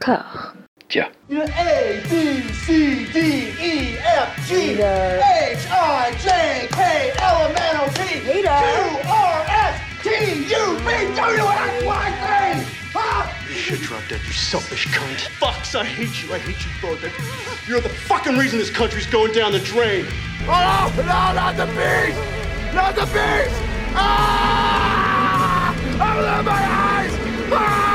corps. Tiens. A, B, C, D, E, F, G, H, I, J, K, L, M, N, O, P, Q, R, S, T, U, V, W, X, Y, Z. Huh? You should drop dead, you selfish cunt. Fucks, I hate you. I hate you both. You're the fucking reason this country's going down the drain. Oh, no, not the bees! Not the bees! Ah! Open my eyes! Eyes! Ah!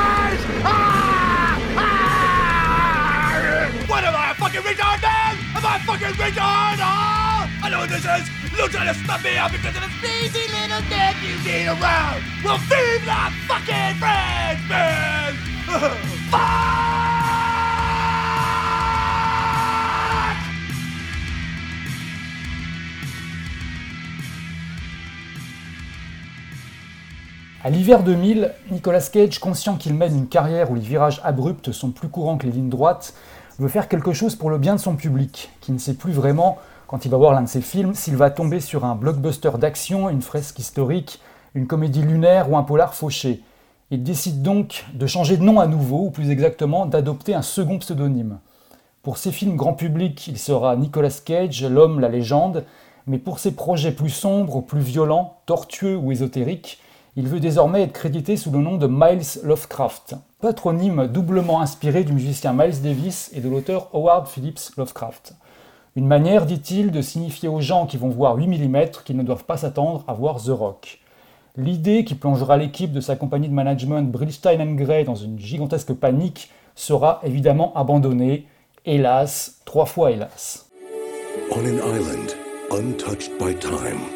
A fucking retard? Oh! I know what this is! Lieutenant stuff me up because of the sneezy little dick you need around! Well, feed the fucking French man! Fuck! À l'hiver 2000, Nicolas Cage, conscient qu'il mène une carrière où les virages abrupts sont plus courants que les lignes droites, veut faire quelque chose pour le bien de son public, qui ne sait plus vraiment, quand il va voir l'un de ses films, s'il va tomber sur un blockbuster d'action, une fresque historique, une comédie lunaire ou un polar fauché. Il décide donc de changer de nom à nouveau, ou plus exactement d'adopter un second pseudonyme. Pour ses films grand public, il sera Nicolas Cage, l'homme, la légende, mais pour ses projets plus sombres, plus violents, tortueux ou ésotériques, il veut désormais être crédité sous le nom de Miles Lovecraft, patronyme doublement inspiré du musicien Miles Davis et de l'auteur Howard Phillips Lovecraft. Une manière, dit-il, de signifier aux gens qui vont voir 8 mm qu'ils ne doivent pas s'attendre à voir The Rock. L'idée qui plongera l'équipe de sa compagnie de management Brillstein Gray dans une gigantesque panique sera évidemment abandonnée, hélas, trois fois hélas. On an island untouched by time.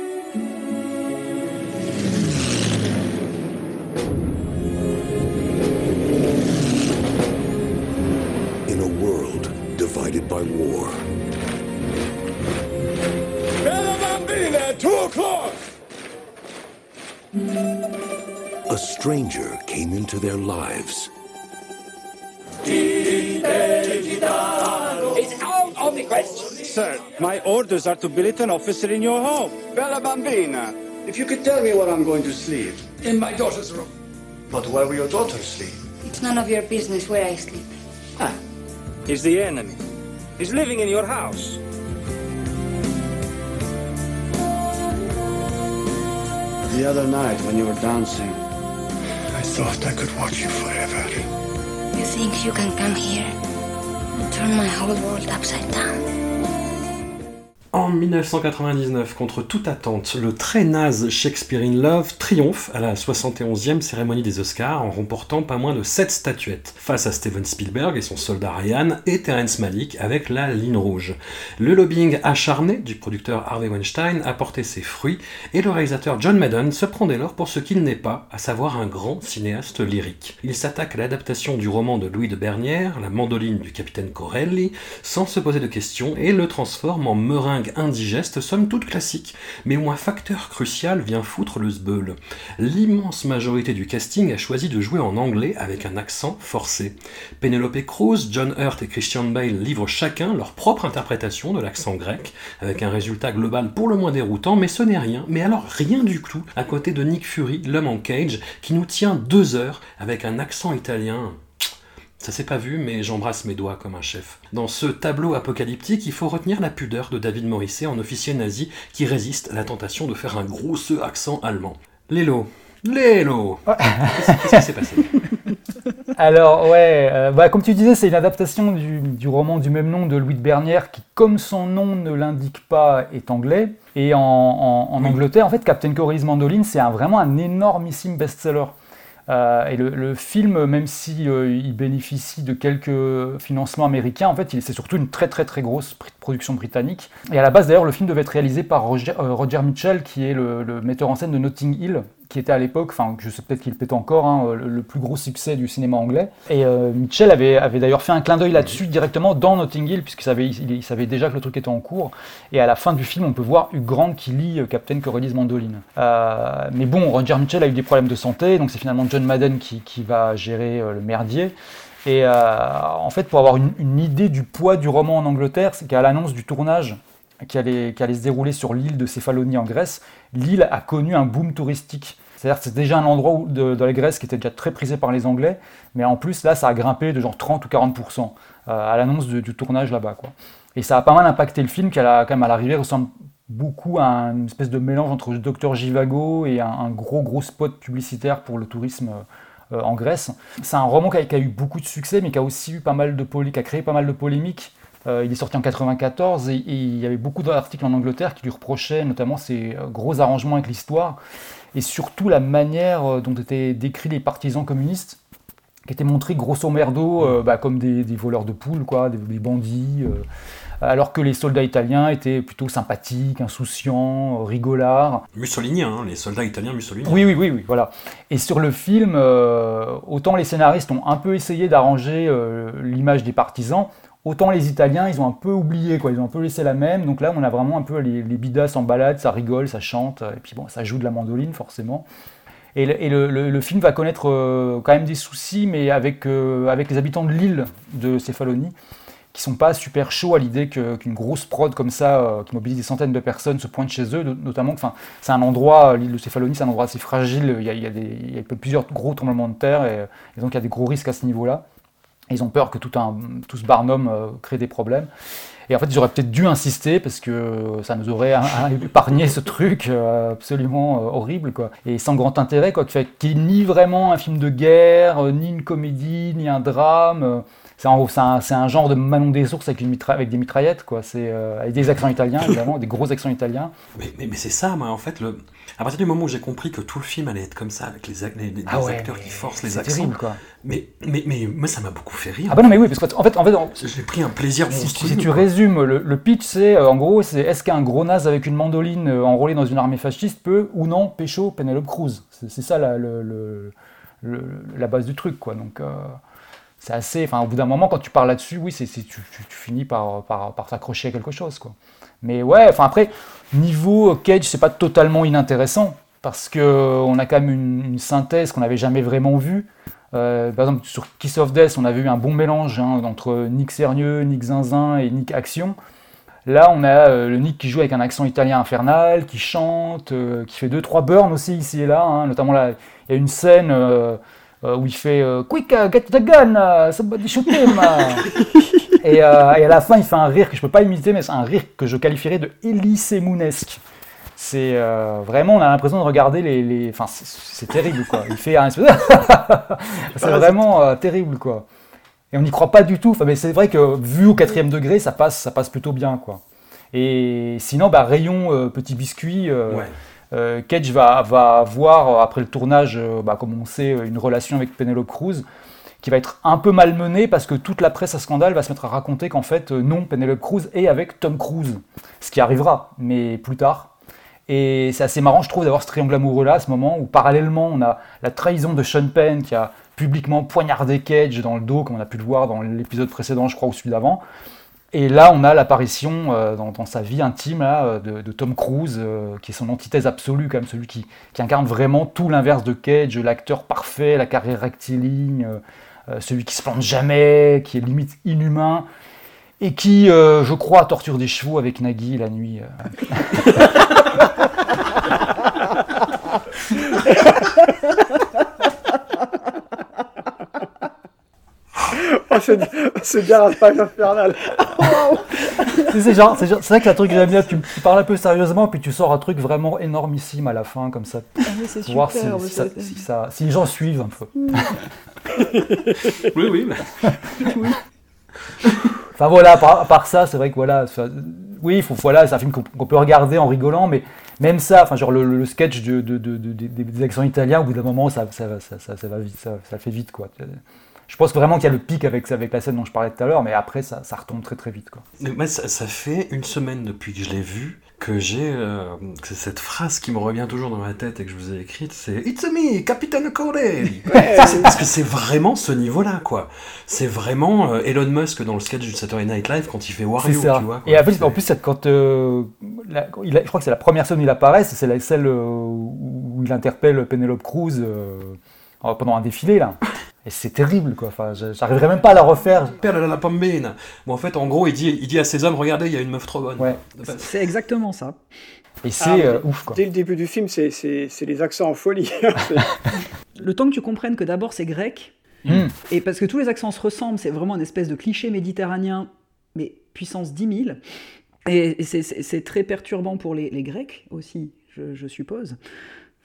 O'clock! A stranger came into their lives. It's out of the question. Sir, my orders are to billet an officer in your home. Bella Bambina, if you could tell me where I'm going to sleep. In my daughter's room. But where will your daughter sleep? It's none of your business where I sleep. Ah, he's the enemy. He's living in your house. The other night when you were dancing, I thought I could watch you forever. You think you can come here and turn my whole world upside down? En 1999, contre toute attente, le très naze Shakespeare in Love triomphe à la 71e cérémonie des Oscars en remportant pas moins de 7 statuettes face à Steven Spielberg et son soldat Ryan et Terrence Malick avec la ligne rouge. Le lobbying acharné du producteur Harvey Weinstein a porté ses fruits et le réalisateur John Madden se prend dès lors pour ce qu'il n'est pas, à savoir un grand cinéaste lyrique. Il s'attaque à l'adaptation du roman de Louis de Bernière, La mandoline du capitaine Corelli, sans se poser de questions et le transforme en meringue indigeste, somme toute classique, mais où un facteur crucial vient foutre le zbeul. L'immense majorité du casting a choisi de jouer en anglais avec un accent forcé. Penelope Cruz, John Hurt et Christian Bale livrent chacun leur propre interprétation de l'accent grec, avec un résultat global pour le moins déroutant, mais ce n'est rien, mais alors rien du tout, à côté de Nick Fury, l'homme en cage, qui nous tient deux heures avec un accent italien ça s'est pas vu, mais j'embrasse mes doigts comme un chef. Dans ce tableau apocalyptique, il faut retenir la pudeur de David Morisset en officier nazi qui résiste à la tentation de faire un gros ce accent allemand. Lélo. Lélo Qu'est-ce qui s'est passé Alors, ouais, euh, bah, comme tu disais, c'est une adaptation du, du roman du même nom de Louis de Bernière qui, comme son nom ne l'indique pas, est anglais. Et en, en- en Angleterre, en fait, Captain Corey's Mandoline, c'est un- vraiment un énormissime best-seller. Euh, et le, film, même si euh, il bénéficie de quelques financements américains, en fait, c'est surtout une très très très grosse pr- production britannique. Et à la base, d'ailleurs, le film devait être réalisé par Roger, euh, Mitchell, qui est le metteur en scène de Notting Hill, qui était à l'époque, enfin, je sais peut-être qu'il peut encore, hein, le, plus gros succès du cinéma anglais. Et euh, Mitchell avait, d'ailleurs fait un clin d'œil là-dessus directement dans Notting Hill, puisqu'il savait, il, savait déjà que le truc était en cours. Et à la fin du film, on peut voir Hugh Grant qui lit euh, Captain Corelli's Mandoline. Euh, mais bon, Roger Mitchell a eu des problèmes de santé, donc c'est finalement John Madden qui, va gérer le merdier. Et en fait, pour avoir une, une idée du poids du roman en Angleterre, c'est qu'à l'annonce du tournage qui allait, se dérouler sur l'île de Céphalonie en Grèce, l'île a connu un boom touristique. C'est-à-dire que c'est déjà un endroit où, de, la Grèce qui était déjà très prisé par les Anglais, mais en plus là ça a grimpé de genre 30 ou 40% à l'annonce du tournage là-bas. Et ça a pas mal impacté le film qui, a, quand même à l'arrivée, ressemble beaucoup à une espèce de mélange entre Docteur Givago et un, gros gros spot publicitaire pour le tourisme euh, en Grèce. C'est un roman qui a, eu beaucoup de succès, mais qui a aussi eu pas mal de qui a créé pas mal de polémiques. Euh, il est sorti en 94 et, il y avait beaucoup d'articles en Angleterre qui lui reprochaient notamment ses euh, gros arrangements avec l'histoire et surtout la manière dont étaient décrits les partisans communistes qui étaient montrés grosso merdo bah, comme des, voleurs de poules, quoi, des, bandits alors que les soldats italiens étaient plutôt sympathiques, insouciants, rigolards. Mussoliniens, hein, les soldats italiens mussoliniens. Oui, oui, oui, oui, voilà. Et sur le film, euh, autant les scénaristes ont un peu essayé d'arranger euh, l'image des partisans, autant les Italiens, ils ont un peu oublié, quoi. Ils ont un peu laissé la même. Donc là, on a vraiment un peu les, bidas en balade, ça rigole, ça chante, et puis bon, ça joue de la mandoline, forcément. Et, le, film va connaître euh, quand même des soucis, mais avec, avec les habitants de l'île de Céphalonie, qui sont pas super chauds à l'idée qu'une grosse prod comme ça, euh, qui mobilise des centaines de personnes, se pointe chez eux, notamment c'est un endroit, l'île de Céphalonie, c'est un endroit assez fragile, il y, a, plusieurs gros tremblements de terre, et, donc il y a des gros risques à ce niveau-là. Ils ont peur que tout, un, tout ce barnum euh, crée des problèmes. Et en fait, ils auraient peut-être dû insister parce que ça nous aurait épargné ce truc euh, absolument horrible, quoi. Et sans grand intérêt, quoi, qui n'est ni vraiment un film de guerre, ni une comédie, ni un drame. C'est un, genre de Manon des ours avec, une avec des mitraillettes, quoi. C'est euh, avec des accents italiens, évidemment, des gros accents italiens. Mais, mais, c'est ça, moi, en fait, le... à partir du moment où j'ai compris que tout le film allait être comme ça, avec les, les, ah acteurs qui forcent les accents. terrible, quoi. Mais, mais, mais moi, ça m'a beaucoup fait rire. Ah bah non, mais oui, parce qu'en fait, en fait j'ai pris un plaisir monstrueux. Si, tu résumes, le, pitch, c'est euh, en gros, c'est est-ce qu'un gros naze avec une mandoline euh, enrôlé dans une armée fasciste peut ou non pécho Penelope Cruz? C'est ça la, le, la base du truc, quoi. Donc c'est assez. Enfin, au bout d'un moment, quand tu parles là-dessus, oui, c'est, tu, finis par, par, s'accrocher à quelque chose, quoi. Mais ouais, enfin après, niveau Cage, c'est pas totalement inintéressant parce que on a quand même une, synthèse qu'on n'avait jamais vraiment vue. Euh, par exemple, sur Kiss of Death, on avait eu un bon mélange hein, entre Nick Sérieux, Nick Zinzin et Nick Action. Là, on a euh, le Nick qui joue avec un accent italien infernal, qui chante, euh, qui fait deux trois burns aussi ici et là. Hein. notamment il y a une scène euh, où il fait euh, Quick, uh, get the gun, somebody shoot him. et, euh, et, à la fin, il fait un rire que je peux pas imiter, mais c'est un rire que je qualifierais de Moon-esque. C'est vraiment, on a l'impression de regarder les. les... Enfin, c'est terrible, quoi. Il fait un espèce c'est vraiment terrible, quoi. Et on n'y croit pas du tout. Enfin, mais c'est vrai que vu au quatrième degré, ça passe, ça passe plutôt bien, quoi. Et sinon, bah, rayon petit biscuit. Ouais. Euh, Cage va, va, avoir, euh, après le tournage, euh, bah, comme on sait, une relation avec Penelope Cruz qui va être un peu malmenée parce que toute la presse à scandale va se mettre à raconter qu'en fait, non, Penelope Cruz est avec Tom Cruise. Ce qui arrivera, mais plus tard. Et c'est assez marrant, je trouve, d'avoir ce triangle amoureux-là, à ce moment où parallèlement, on a la trahison de Sean Penn qui a publiquement poignardé Cage dans le dos, comme on a pu le voir dans l'épisode précédent, je crois, ou celui d'avant. Et là, on a l'apparition euh, dans, sa vie intime euh, de, Tom Cruise, euh, qui est son antithèse absolue, comme celui qui, incarne vraiment tout l'inverse de Cage, l'acteur parfait, la carrière rectiligne, celui qui se plante jamais, qui est limite inhumain, et qui, je crois, torture des chevaux avec Nagui la nuit. Oh, c'est bien la page infernale. c'est genre, c'est vrai que un truc que j'aime bien, tu, parles un peu sérieusement, puis tu sors un truc vraiment énormissime à la fin, comme ça. Ah, c'est voir si, ça, si, les gens suivent un peu. oui, oui. oui. Enfin voilà, à part, ça, c'est vrai que voilà, oui, faut, voilà, c'est un film qu'on peut regarder en rigolant, mais même ça, enfin genre le, sketch de, des accents italiens, au bout d'un moment, ça, ça, ça, va vite, ça, fait vite quoi je pense vraiment qu'il y a le pic avec, avec la scène dont je parlais tout à l'heure, mais après, ça, ça, retombe très très vite. Quoi. Mais ça, fait une semaine depuis que je l'ai vu que j'ai euh, cette phrase qui me revient toujours dans ma tête et que je vous ai écrite, c'est It's me, Capitaine Corelli Parce que c'est vraiment ce niveau-là, quoi. C'est vraiment euh, Elon Musk dans le sketch du Saturday Night Live quand il fait Wario, tu vois. Et en plus, en plus quand euh, il je crois que c'est la première scène où il apparaît, c'est celle où il interpelle Penelope Cruz pendant un défilé, là. Et c'est terrible, quoi. Enfin, j'arriverai même pas à la refaire. Père la pambine. Bon, en fait, en gros, il dit, il dit à ses hommes, regardez, il y a une meuf trop bonne. Ouais. C'est exactement ça. Et c'est Ah, euh, ouf, quoi. Dès le début du film, c'est- c'est c'est les accents en folie. Le temps que tu comprennes que d'abord c'est grec, Hmm. et parce que tous les accents se ressemblent, c'est vraiment une espèce de cliché méditerranéen, mais puissance 10 000. Et c'est- très perturbant pour les, les Grecs aussi, je, je suppose.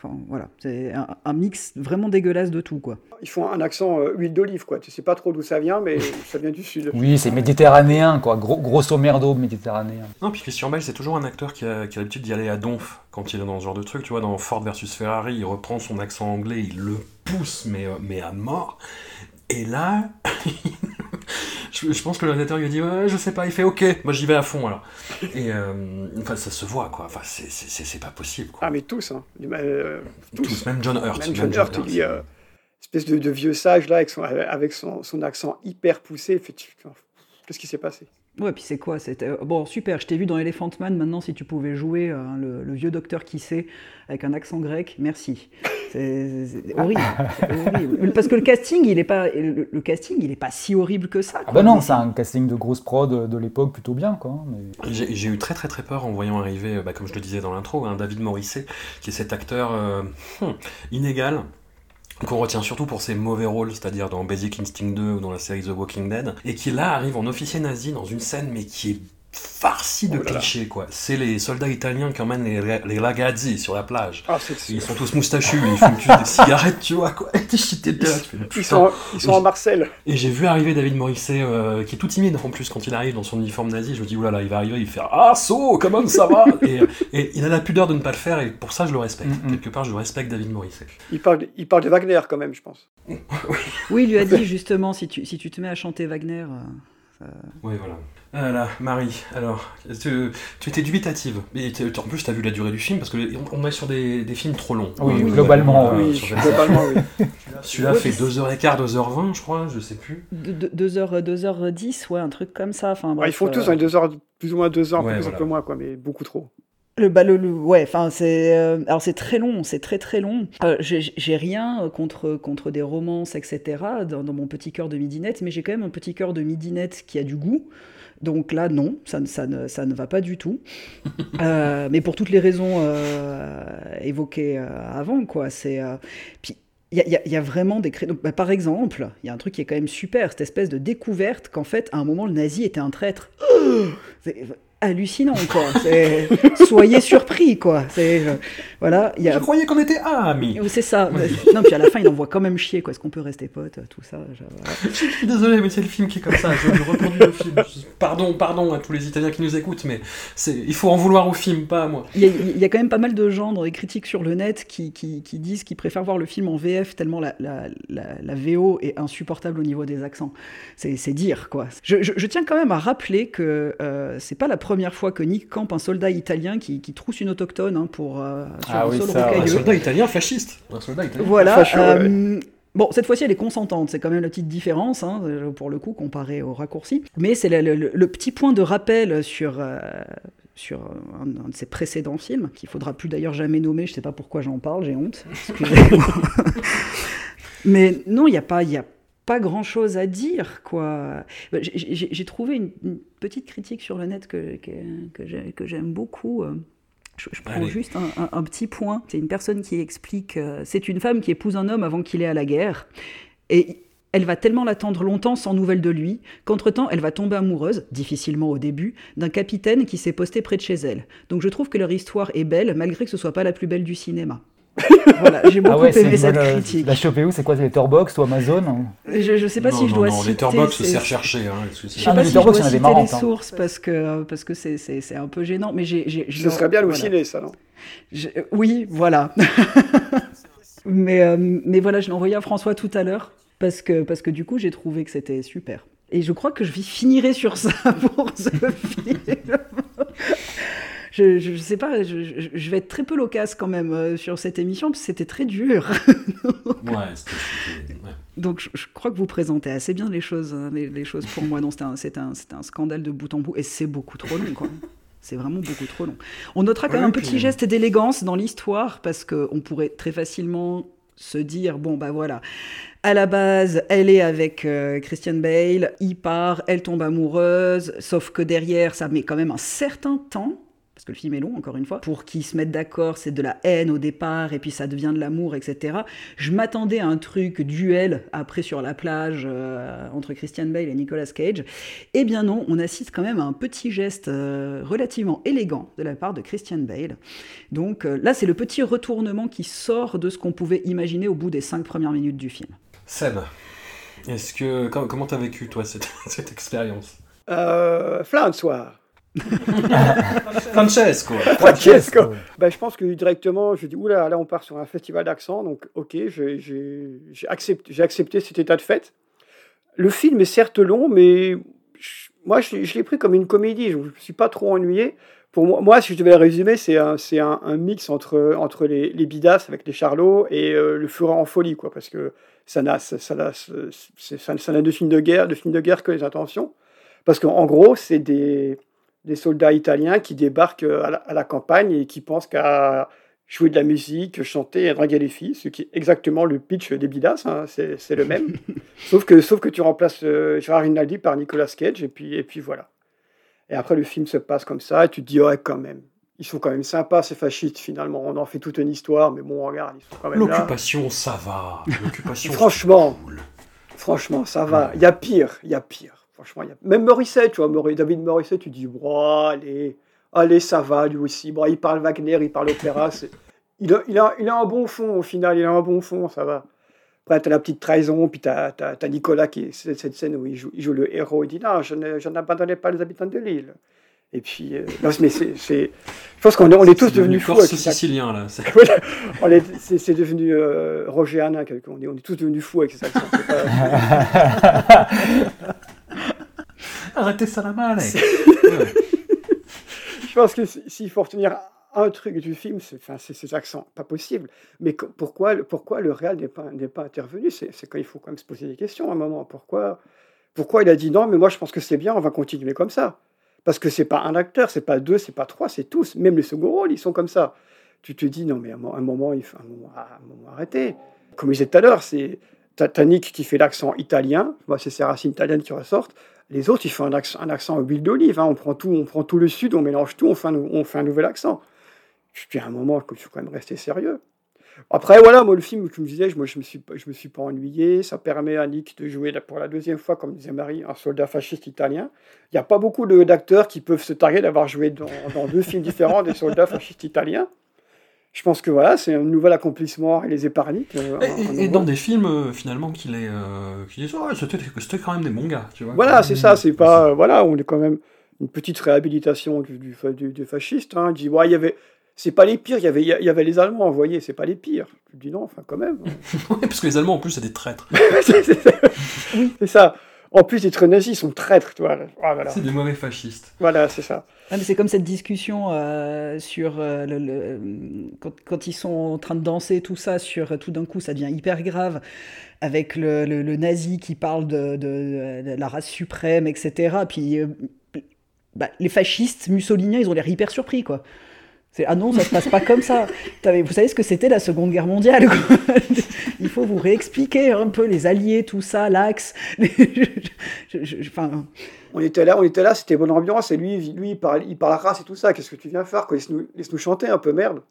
Enfin voilà, c'est un, un mix vraiment dégueulasse de tout quoi. Ils font un accent euh, huile d'olive, quoi. Tu sais pas trop d'où ça vient, mais ça vient du sud. Oui, c'est méditerranéen, quoi. Gros, grosso merdo méditerranéen. Non, puis Christian Bale, c'est toujours un acteur qui a, qui a l'habitude d'y aller à donf quand il est dans ce genre de truc. Tu vois, dans Ford versus Ferrari, il reprend son accent anglais, il le pousse, mais, euh, mais à mort. Et là, je, je pense que le réalisateur lui a dit ouais, Je sais pas, il fait Ok, moi j'y vais à fond alors. Et euh, enfin, ça se voit quoi, enfin, c'est- pas possible quoi. Ah, mais tous, hein. Euh, tous. Tous, même John Hurt. Même John Hurt, il dit, euh, espèce de, de vieux sage là, avec son, avec son, son accent hyper poussé. il Qu'est-ce qui s'est passé? Ouais, puis c'est quoi C'était euh, bon, super. Je t'ai vu dans Elephant Man. Maintenant, si tu pouvais jouer euh, le, le vieux docteur qui sait avec un accent grec, merci. C'est c'est horrible. c'est horrible. Parce que le casting, il est pas le, le casting, il est pas si horrible que ça. Ah quoi. bah non, c'est un casting de grosse prod de l'époque plutôt bien, quoi. Mais... J'ai j'ai eu très très très peur en voyant arriver, bah, comme je le disais dans l'intro, hein, David Morisset, qui est cet acteur euh, hum, inégal, qu'on retient surtout pour ses mauvais rôles, c'est-à-dire dans Basic Instinct 2 ou dans la série The Walking Dead, et qui là arrive en officier nazi dans une scène mais qui est farcie de Oh là là. clichés quoi. C'est les soldats italiens qui emmènent les, les ragazzi sur la plage. Ah, Ils sont tous moustachus, ils fument tous des cigarettes, tu vois quoi. Ils putain. sont, ils sont en Marcel. Et j'ai vu arriver David Morisset, euh, qui est tout timide en plus quand il arrive dans son uniforme nazi. Je me dis, oulala, il va arriver, il va faire Ah, so, comment ça va? Et, et il a la pudeur de ne pas le faire, et pour ça, je le respecte. Mm. Quelque part, je respecte David Morisset. Il parle, de- il parle de Wagner quand même, je pense. Oui, il lui a dit justement si tu si tu te mets à chanter Wagner. euh, Oui, voilà. Voilà, Marie, alors, tu, tu étais dubitative. Mais tu- en plus, tu as vu la durée du film, parce que on, on est sur des, des films trop longs. Oui, Euh, globalement, euh, oui, sur 25. globalement, oui. Celui-là fait mais 2h15, 2h20, je crois, je sais plus. 2h, 2h10, ouais, un truc comme ça. Enfin, Ouais, bref, ils font euh, tous dans les deux heures, plus ou moins deux heures, Ouais, plus voilà. un peu moins, quoi, mais beaucoup trop. Le, bah, le, le- ouais, enfin c'est, euh, alors c'est très long, c'est très très long. Euh, j'ai j'ai rien contre contre des romances, etc. Dans, dans mon petit cœur de midinette, mais j'ai quand même un petit cœur de midinette qui a du goût. Donc là, non, ça, ne- ça, ne, ça ne va pas du tout. Euh, mais pour toutes les raisons euh, évoquées euh, avant, quoi. C'est puis il y, y a- il y a vraiment des créneaux. Bah, par exemple, il y a un truc qui est quand même super, cette espèce de découverte qu'en fait, à un moment, le nazi était un traître. hallucinant, quoi. Soyez surpris, quoi. C'est euh, voilà, il y a. Je croyais qu'on était amis. C'est ça. Non, puis à la fin, il envoie quand même chier, quoi. Est-ce qu'on peut rester potes, tout ça je- suis désolé, mais c'est le film qui est comme ça. Je, je reproduis le film. Pardon, pardon à tous les Italiens qui nous écoutent, mais c'est, il faut en vouloir au film, pas à moi. Il y, a, il y a quand même pas mal de gens dans les critiques sur le net qui, qui, qui disent qu'ils préfèrent voir le film en VF tellement la, la, la, la VO est insupportable au niveau des accents. C'est dire, quoi. Je tiens quand même à rappeler que euh, c'est pas la première fois que Nick campe un soldat italien qui, qui trousse une autochtone hein, pour euh, sur Ah un oui, sol ça, ouais. Un rocailleux. soldat italien fasciste. Un soldat italien. Voilà. Facho, ouais. euh, Bon, cette fois-ci, elle est consentante. C'est quand même la petite différence, hein, euh, pour le coup, comparé au raccourci. Mais c'est le, le- le petit point de rappel sur, euh, sur un, un de ses précédents films, qu'il faudra plus d'ailleurs jamais nommer. Je sais pas pourquoi j'en parle, j'ai honte. Excusez-moi. Mais non, il n'y a pas... il Y a pas grand chose à dire, quoi. J'ai- trouvé une, une petite critique sur le net que, que, que j'ai- que j'aime beaucoup. je, je prends Allez. juste un, un- un petit point. C'est une personne qui explique euh, c'est une femme qui épouse un homme avant qu'il ait à la guerre. Et elle va tellement l'attendre longtemps sans nouvelles de lui qu'entre-temps, elle va tomber amoureuse, difficilement au début, d'un capitaine qui s'est posté près de chez elle. Donc je trouve que leur histoire est belle, malgré que ce soit pas la plus belle du cinéma. voilà, j'ai beaucoup Ah ouais, c'est aimé cette bonne, critique. La chopé où C'est quoi C'est Letterboxd ou Amazon hein Je, je sais pas non, si je dois non, citer. Letterboxd, ces- c'est recherché. Hein, Je sais Ah, pas si je dois Letterboxd, il y en a des citer marrantes, les hein. sources parce que parce que c'est c'est c'est un peu gênant, mais j'ai j'ai Ce serait bien voilà. halluciné, ça, non Je- Oui, voilà. mais, euh, mais voilà, je l'ai envoyé à François tout à l'heure parce que, parce que du coup, j'ai trouvé que c'était super. Et je crois que je finirai sur ça pour ce film. Je, je, je sais pas, je, vais être très peu loquace quand même euh, sur cette émission parce que c'était très dur. Ouais, c'était- c'était- ouais. Donc je, crois que vous présentez assez bien les choses, hein, les, les choses pour moi. Non, c'était un, scandale de bout en bout et c'est beaucoup trop long. C'est vraiment beaucoup trop long. On notera quand Ouais, même un puis- petit geste d'élégance dans l'histoire parce qu'on pourrait très facilement se dire bon bah voilà à la base elle est avec euh, Christian Bale il part elle tombe amoureuse sauf que derrière ça met quand même un certain temps parce que le film est long, encore une fois, pour qu'ils se mettent d'accord, c'est de la haine au départ, et puis ça devient de l'amour, etc. Je m'attendais à un truc duel après sur la plage euh, entre Christian Bale et Nicolas Cage. Eh bien non, on assiste quand même à un petit geste euh, relativement élégant de la part de Christian Bale. Donc euh, là, c'est le petit retournement qui sort de ce qu'on pouvait imaginer au bout des cinq premières minutes du film. Seb, est-ce que comment t'as vécu toi cette, cette expérience? Euh, soir. Francesco. Francesco. Ben, je pense que directement, je dis, oula, là on part sur un festival d'accent, donc ok, j'ai accepté, accepté cet état de fait. Le film est certes long, mais moi je, l'ai pris comme une comédie, je ne me suis pas trop ennuyé. Pour moi, moi, si je devais le résumer, c'est un, un, un, mix entre, entre les, les bidas avec les charlots et euh, le fureur en folie, quoi, parce que ça n'a ça, ça, ça, ça de film de guerre, de film de guerre que les intentions. Parce qu'en gros, c'est des, des soldats italiens qui débarquent euh, à la, campagne et qui pensent qu'à jouer de la musique, chanter et draguer les filles, ce qui est exactement le pitch des Bidas, hein, c'est le même. sauf, que, sauf que tu remplaces euh, Gérard Rinaldi par Nicolas Cage, et puis, et puis voilà. Et après, le film se passe comme ça, et tu te dis, ouais, quand même. Ils sont quand même sympas, ces fascistes, finalement. On en fait toute une histoire, mais bon, regarde, ils sont quand même là. L'occupation, ça va. L'occupation, franchement, franchement, ça va. Il y a pire, il y a pire. Franchement, y a... même Morisset, tu vois, David Morisset, tu dis, allez, allez, ça va, lui aussi. Bon, il parle Wagner, il parle opéra. Il a, il, a, il a un bon fond, au final, il a un bon fond, ça va. Après, tu as la petite trahison, puis tu as, Nicolas, qui c'est cette scène où il joue, il joue le héros, il dit Non, je n'abandonnais pas les habitants de l'île. Et puis, euh, non, mais c'est, je pense qu'on est, on est tous devenus fous. C'est sicilien, là. C'est, c'est, devenu euh, Roger Hanin, on est, on est tous devenus fous avec accents. Arrêtez ça la main, Je pense que s'il faut retenir un truc du film, c'est ces accents, pas possible. Mais pourquoi, pourquoi le réel n'est pas, pas intervenu? C'est, quand il faut quand même se poser des questions à un moment. Pourquoi, pourquoi il a dit non, mais moi je pense que c'est bien, on va continuer comme ça? Parce que c'est pas un acteur, c'est pas deux, c'est pas trois, c'est tous. Même les second rôles, ils sont comme ça. Tu te dis non, mais à un moment, il faut un moment, arrêter. Comme je disais tout à l'heure, c'est Titanic qui fait l'accent italien, c'est ses racines italiennes qui ressortent. Les autres, ils font un accent, un huile d'olive. Hein. On, prend tout, on prend tout le sud, on mélange tout, on fait un, nouvel accent. Je à un moment, il faut quand même rester sérieux. Après, voilà, moi, le film, comme je disais, moi, je ne me, suis, me suis pas ennuyé. Ça permet à Nick de jouer pour la deuxième fois, comme disait Marie, un soldat fasciste italien. Il n'y a pas beaucoup d'acteurs qui peuvent se targuer d'avoir joué dans, dans, deux films différents des soldats fascistes italiens je pense que voilà, c'est un nouvel accomplissement et les épargne. Euh, et, dans des films euh, finalement qui les euh, qui disent oh, c'était quand même des bons gars, tu vois. Voilà, c'est ça, c'est pas voilà, on est quand même une petite réhabilitation du, du, du, fasciste. Hein. dit ouais, il y avait c'est pas les pires, il y avait, il y avait les Allemands envoyés, c'est pas les pires. Je dis non, enfin quand même. parce que les Allemands en plus c'est des traîtres. c'est ça. En plus, traîtres nazis sont traîtres, tu vois. Ah, c'est des mauvais fascistes. Voilà, c'est ça. Ah, c'est comme cette discussion euh, sur euh, le, quand, ils sont en train de danser, tout ça, sur tout d'un coup, ça devient hyper grave, avec le, nazi qui parle de, la race suprême, etc. Puis euh, bah, les fascistes mussoliniens, ils ont l'air hyper surpris, quoi. Ah non, ça se passe pas comme ça. Vous savez ce que c'était la Seconde Guerre mondiale Il faut vous réexpliquer un peu les alliés, tout ça, l'axe. enfin... On était là, on était là, c'était bonne ambiance. Et lui, lui, il parle, il parle à race et tout ça. Qu'est-ce que tu viens faire Laisse-nous laisse -nous chanter un peu, merde.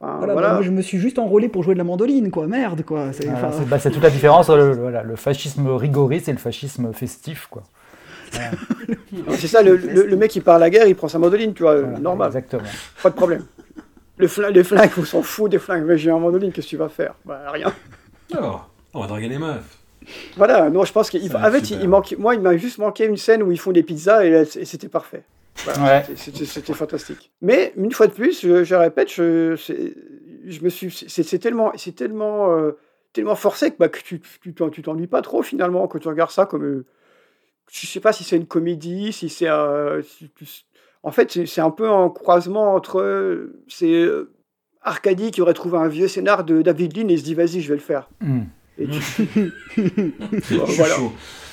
voilà, bah, moi, je me suis juste enrôlé pour jouer de la mandoline, quoi. Merde, quoi. C'est bah, toute la différence. Le, voilà, le fascisme rigoriste et le fascisme festif, quoi. c'est ça, le, mec qui part à la guerre, il prend sa mandoline, tu vois, normal. Exactement. Pas de problème. Le flingue, les flingues, on s'en fout des flingues. Mais j'ai un mandoline, qu'est-ce que tu vas faire? Bah, rien. Oh, on va draguer les meufs. Voilà, non, je pense qu'il. En fait, il, manque, moi, il m'a juste manqué une scène où ils font des pizzas et, c'était parfait. C'était fantastique. Mais une fois de plus, je, répète, je, je me suis, c'est tellement, c'est tellement, euh, tellement forcé que, bah, que tu, tu t'ennuies pas trop finalement quand tu regardes ça comme, euh, je sais pas si c'est une comédie, si c'est un. En fait, c'est un peu un croisement entre. C'est euh, Arcadie qui aurait trouvé un vieux scénar de David Lean et se dit vas-y, je vais le faire. Hmm. Et voilà.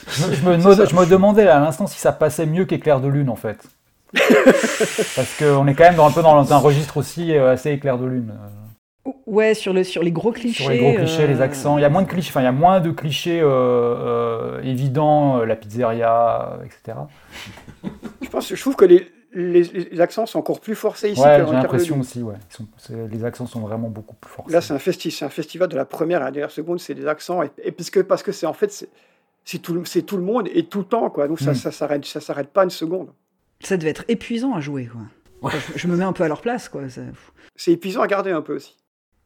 Je me, je me, demandais à l'instant si ça passait mieux qu'Éclair de Lune en fait. Parce qu'on est quand même un peu dans un registre aussi euh, assez Éclair de Lune. Ouais, sur, le, sur les gros clichés. Sur les gros clichés, les euh, accents. Il y a moins de clichés, enfin, il y a moins de clichés euh, euh, évidents, la pizzeria, etc. je, pense, je trouve que les, les, les accents sont encore plus forcés ici Ouais, que dans j'ai l'impression aussi, ouais. Ils sont- les accents sont vraiment beaucoup plus forts. Là, c'est un, festi c'est un festival de la première à la dernière seconde, c'est des accents. Et, et parce que parce que c'est en fait, c'est- tout, tout le monde et tout le temps, quoi. Donc ça, Mm. ça s'arrête, ça s'arrête pas une seconde. Ça devait être épuisant à jouer, quoi. Enfin, je, je me mets un peu à leur place, quoi. ça- C'est épuisant à garder un peu aussi.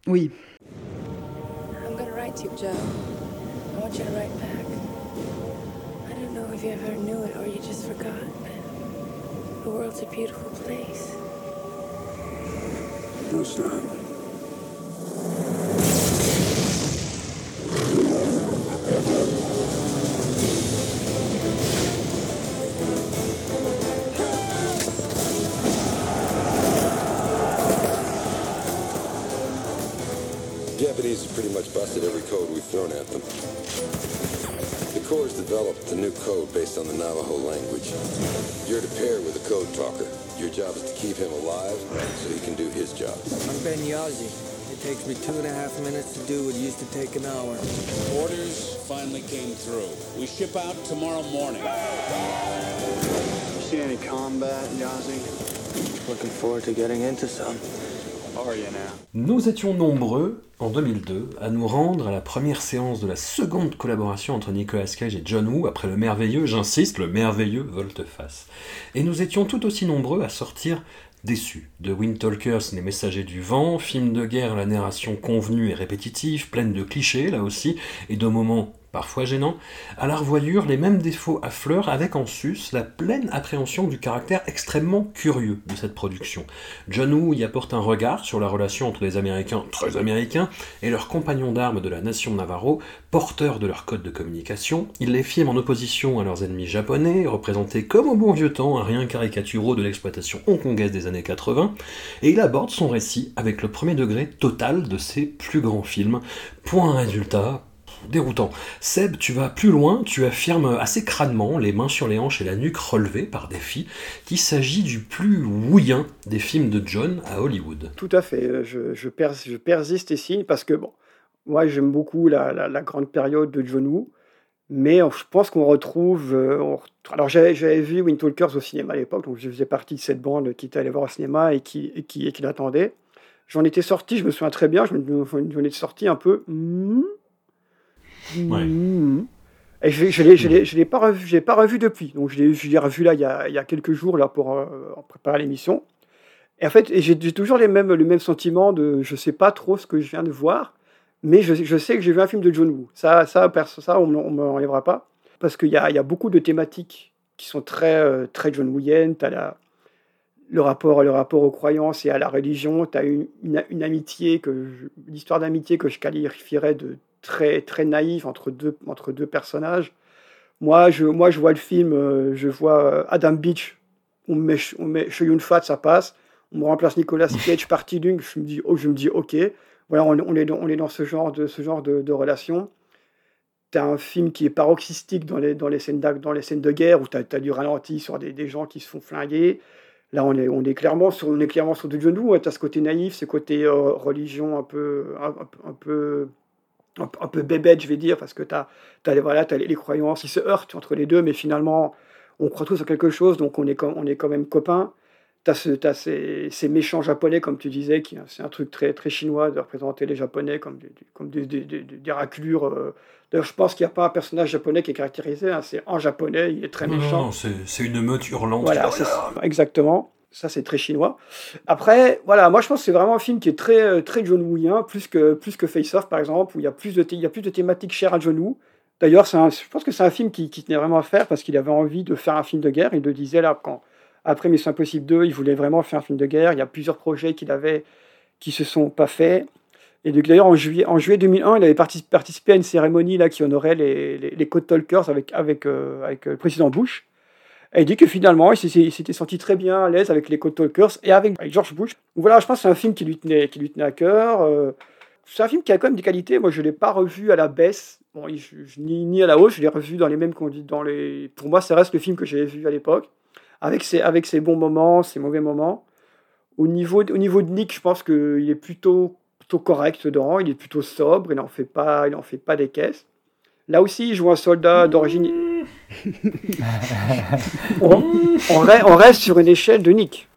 Oui. I'm gonna write to you, Joe. I want you to write back. I don't know if you ever knew it or you just forgot, but the world's a beautiful place. No, it's not. Japanese have pretty much busted every code we've thrown at them. The Corps developed a new code based on the Navajo language. You're to pair with a code talker. Your job is to keep him alive so he can do his job. I'm Ben Yazi. It takes me two and a half minutes to do what used to take an hour. Orders finally came through. We ship out tomorrow morning. You see any combat, Yazi? Looking forward to getting into some. Now? Nous étions nombreux, en 2002, à nous rendre à la première séance de la seconde collaboration entre Nicolas Cage et John Woo après le merveilleux, j'insiste, le merveilleux Volte-Face. Et nous étions tout aussi nombreux à sortir déçus. De Wind Talkers, Les Messagers du Vent, film de guerre la narration convenue et répétitive, pleine de clichés là aussi, et de moments parfois gênants, à la revoyure les mêmes défauts à fleurs avec en sus la pleine appréhension du caractère extrêmement curieux de cette production. John Woo y apporte un regard sur la relation entre les Américains, très américains, et leurs compagnons d'armes de la nation Navarro, porteurs de leur code de communication. Il les filme en opposition à leurs ennemis japonais, représentés comme au bon vieux temps, un rien caricaturaux de l'exploitation hongkongaise des années 80, et il aborde son récit avec le premier degré total de ses plus grands films. Point résultat, déroutant. Seb, tu vas plus loin, tu affirmes assez crânement, les mains sur les hanches et la nuque relevée par défi, qu'il s'agit du plus ouïen des films de John à Hollywood. Tout à fait. euh, Je, je, pers- je persiste signe parce que, bon, moi, j'aime beaucoup la, grande période de John Woo, mais je pense qu'on retrouve. euh, alors, j'avais vu Wind Talkers au cinéma à l'époque, donc je faisais partie de cette bande qui était allée voir au cinéma et qui, et qui, l'attendait. J'en étais sorti, je me souviens très bien, j'en étais sorti un peu. Hmm, hmm. Et je ne l'ai, pas revu, pas revu depuis. Donc je l'ai, revu là il y a, il y a quelques jours là pour euh, préparer l'émission. Et en fait, j'ai, toujours les mêmes, le même sentiment de je sais pas trop ce que je viens de voir, mais je, sais que j'ai vu un film de John Woo. Ça, ça, ça on ne m'enlèvera pas. Parce qu'il y a, y a beaucoup de thématiques qui sont très, euh, très John Wooiennes. Tu la, le, rapport, le rapport aux croyances et à la religion. Tu une, amitié, l'histoire d'amitié que je qualifierais de très, très naïve entre deux, entre deux personnages. Moi je, moi, je vois le film, euh, je vois euh, Adam Beach, on me met, on met Shoyun Fat, ça passe. On me remplace Nicolas Cage par Lung, je me dis, oh, je me dis, ok. Voilà, on, on est dans, on est dans ce genre de, ce genre de, de relation. Tu as un film qui est paroxystique dans les, dans les, scènes, dans les scènes de guerre où tu as, du ralenti sur des, des gens qui se font flinguer. Là, on est, on est, clairement, sur, on est clairement sur du John Woo. Tu as ce côté naïf, ce côté euh, religion un peu, un peu, un, peu- bébête, je vais dire, parce que tu as, les, voilà, t'as les, les croyances qui se heurtent entre les deux, mais finalement, on croit tous à quelque chose, donc on est, on est quand même copains. Tu as, ce, ces, ces méchants japonais, comme tu disais, qui c'est un truc très, très chinois de représenter les japonais comme des, comme des, des, des- des raclures. euh. D'ailleurs, je pense qu'il n'y a pas un personnage japonais qui est caractérisé, hein, c'est un japonais, il est très Non, non, méchant. non, c'est une meute hurlante. Voilà, ça, exactement. Ça, c'est très chinois. Après, voilà, moi, je pense que c'est vraiment un film qui est très, euh, très John Wooien, plus que, plus que Face Off, par exemple, où il y a plus de, il y a plus de thématiques chères à John Woo. D'ailleurs, je pense que c'est un film qui, tenait vraiment à faire parce qu'il avait envie de faire un film de guerre. Il le disait là, quand, après Mission Impossible 2, il voulait vraiment faire un film de guerre. Il y a plusieurs projets qu'il avait qui se sont pas faits. Et d'ailleurs, en juillet, en juillet 2001, il avait partic- participé à une cérémonie là, qui honorait les, les, Code Talkers avec, avec, euh, euh, le président Bush. Et il dit que finalement, il s'était senti très bien à l'aise avec les Code Talkers et avec, George Bush. Donc voilà, je pense que c'est un film qui lui tenait, à cœur. euh, c'est un film qui a quand même des qualités. Moi, je ne l'ai pas revu à la baisse, bon, je- je- ni, à la hausse. Je l'ai revu dans les mêmes conditions. Pour moi, ça reste le film que j'avais vu à l'époque, avec ses, bons moments, ses mauvais moments. Au niveau, au niveau de Nick, je pense qu'il est plutôt, correct dedans. Il est plutôt sobre. Il n'en fait, en fait pas des caisses. Là aussi, il joue un soldat d'origine. On, on re- on reste sur une échelle de Nick.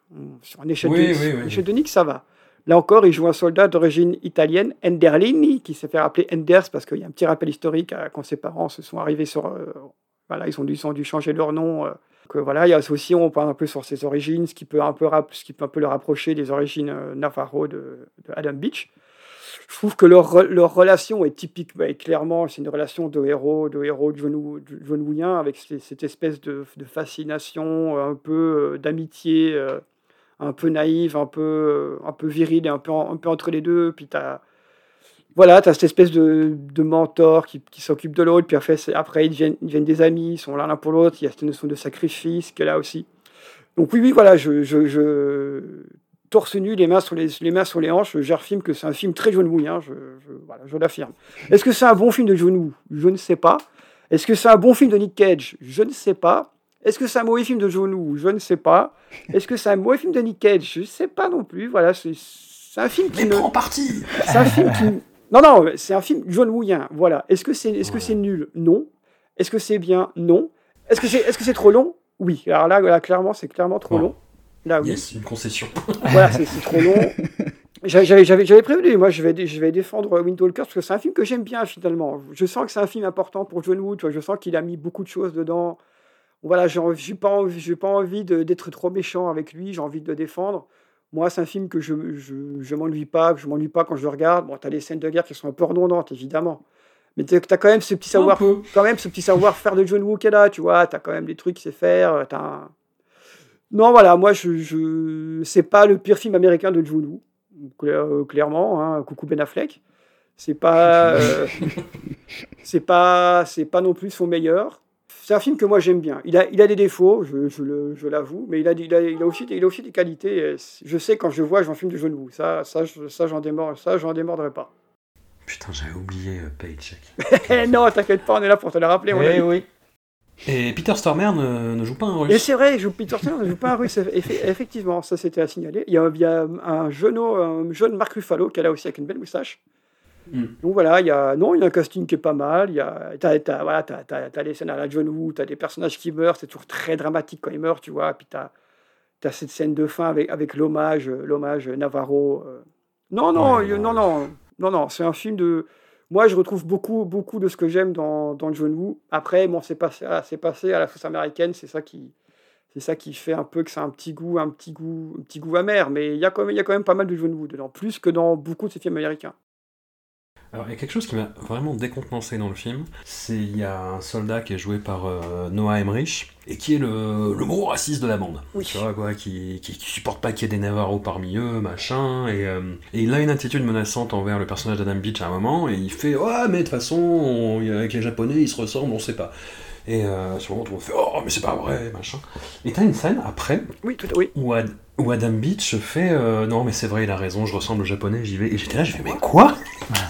Sur une échelle, Oui, de, oui, oui, une échelle de Nick, ça va. Là encore, il joue un soldat d'origine italienne, Enderlini, qui s'est fait appeler Enders parce qu'il y a un petit rappel historique euh, quand ses parents se sont arrivés sur. euh, voilà, ils ont, dû, ils ont dû changer leur nom. euh, que voilà, il y a aussi, on parle un peu sur ses origines, ce qui peut un peu, rap- ce qui peut un peu le rapprocher des origines euh, Navarro de, de Adam Beach. Je trouve que leur, leur relation est typique, bah, et clairement, c'est une relation de héros, de héros John, John Wooien, avec cette espèce de, fascination, euh, un peu euh, d'amitié, euh, un peu naïve, un peu, un peu virile, et un peu, un peu entre les deux. Puis voilà, as cette espèce de, de mentor qui, qui s'occupe de l'autre, puis après, après ils, deviennent, ils deviennent des amis, ils sont l'un pour l'autre, il y a cette notion de sacrifice qui est là aussi. Donc oui, oui, voilà, je, je- torse nu, les mains sur les, les mains sur les hanches, j'affirme que c'est un film très John Woo, hein, je, je- voilà, je l'affirme. Est-ce que c'est un bon film de John Woo Je ne sais pas. Est-ce que c'est un bon film de Nick Cage? Je ne sais pas. Est-ce que c'est un mauvais film de John Woo Je ne sais pas. Est-ce que c'est un mauvais film de Nick Cage? Je ne sais pas non plus. Voilà, c'est c'est un film qui Mais ne... prends parti C'est un film qui... Non, non, c'est un film John Wooien. Voilà. Est-ce que c'est est -ce c'est nul? Non. Est-ce que c'est bien? Non. Est-ce que c'est est -ce c'est trop long? Oui. Alors là, là, clairement, c'est clairement trop long. Là, oui. Yes, une concession. Voilà, c'est trop long. J'avais- prévenu, moi je vais, je vais défendre Windwalker parce que c'est un film que j'aime bien finalement. Je sens que c'est un film important pour John Woo, tu vois, je sens qu'il a mis beaucoup de choses dedans. Voilà, j'ai pas pas envie d'être trop méchant avec lui, j'ai envie de le défendre. Moi, c'est un film que je, je, je m'ennuie pas, je m'ennuie pas quand je le regarde. Bon, t'as les scènes de guerre qui sont un peu redondantes, évidemment. Mais t'as as quand même ce petit savoir, quand même ce petit savoir faire de John Woo qui est là, tu vois. T'as quand même des trucs qu'il sait faire. T'as un- Non, voilà, moi, je, je... c'est pas le pire film américain de John Woo, euh, clairement. Hein, coucou Ben Affleck. C'est pas, euh, c'est pas, c'est pas non plus son meilleur. C'est un film que moi j'aime bien. Il a, il a des défauts, je, l'avoue, mais il a, il, a, il, a aussi, il a aussi des qualités. Je sais quand je vois, un film de John Woo. Ça, ça, ça, j'en démord, ça, j'en démordrai pas. Putain, j'avais oublié euh, Paycheck. Non, t'inquiète pas, on est là pour te le rappeler. Eh ami. oui. Et Peter Stormare ne, ne joue pas un Et russe. c'est vrai, joue Peter Sellers, ne joue pas un russe. Eff- Effectivement, ça c'était à signaler. Il y a, il y a un, jeune, un jeune Marc Ruffalo qui est là aussi avec une belle moustache. Mm. Donc voilà, il y a, non, il y a un casting qui est pas mal. Il y a, t'as, t'as- voilà, t'as, t'as- t'as les scènes à la John Woo, t'as des personnages qui meurent, c'est toujours très dramatique quand ils meurent, tu vois. Puis t'as, t'as cette scène de fin avec, avec l'hommage, l'hommage Navarro. euh. Non, non, Ouais, il- non, non, non, non, c'est un film de. Moi, je retrouve beaucoup, beaucoup de ce que j'aime dans, dans John. Après, bon, c'est passé, à- la sauce américaine, c'est ça qui, c'est ça qui fait un peu que c'est un petit goût, un petit goût, un petit goût amer. Mais il y a quand même, il y a quand pas mal de John Woo dedans, plus que dans beaucoup de ces films américains. Alors, il y a quelque chose qui m'a vraiment décontenancé dans le film. C'est il y a un soldat qui est joué par euh, Noah Emmerich et qui est le, le gros raciste de la bande. Tu vois quoi, qui, qui, qui supporte pas qu'il y ait des Navarros parmi eux, machin. Et, euh, et il a une attitude menaçante envers le personnage d'Adam Beach à un moment et il fait ouais mais de toute façon on- avec les Japonais ils se ressemblent, on sait pas. Et euh, sur le moment, tout le monde fait Oh, mais c'est pas vrai, machin. Et t'as une scène après Oui, tout, oui. où, Ad- où Adam Beach fait euh, Non, mais c'est vrai, il a raison, je ressemble au japonais, j'y vais. Et j'étais là, j'ai fait Mais quoi?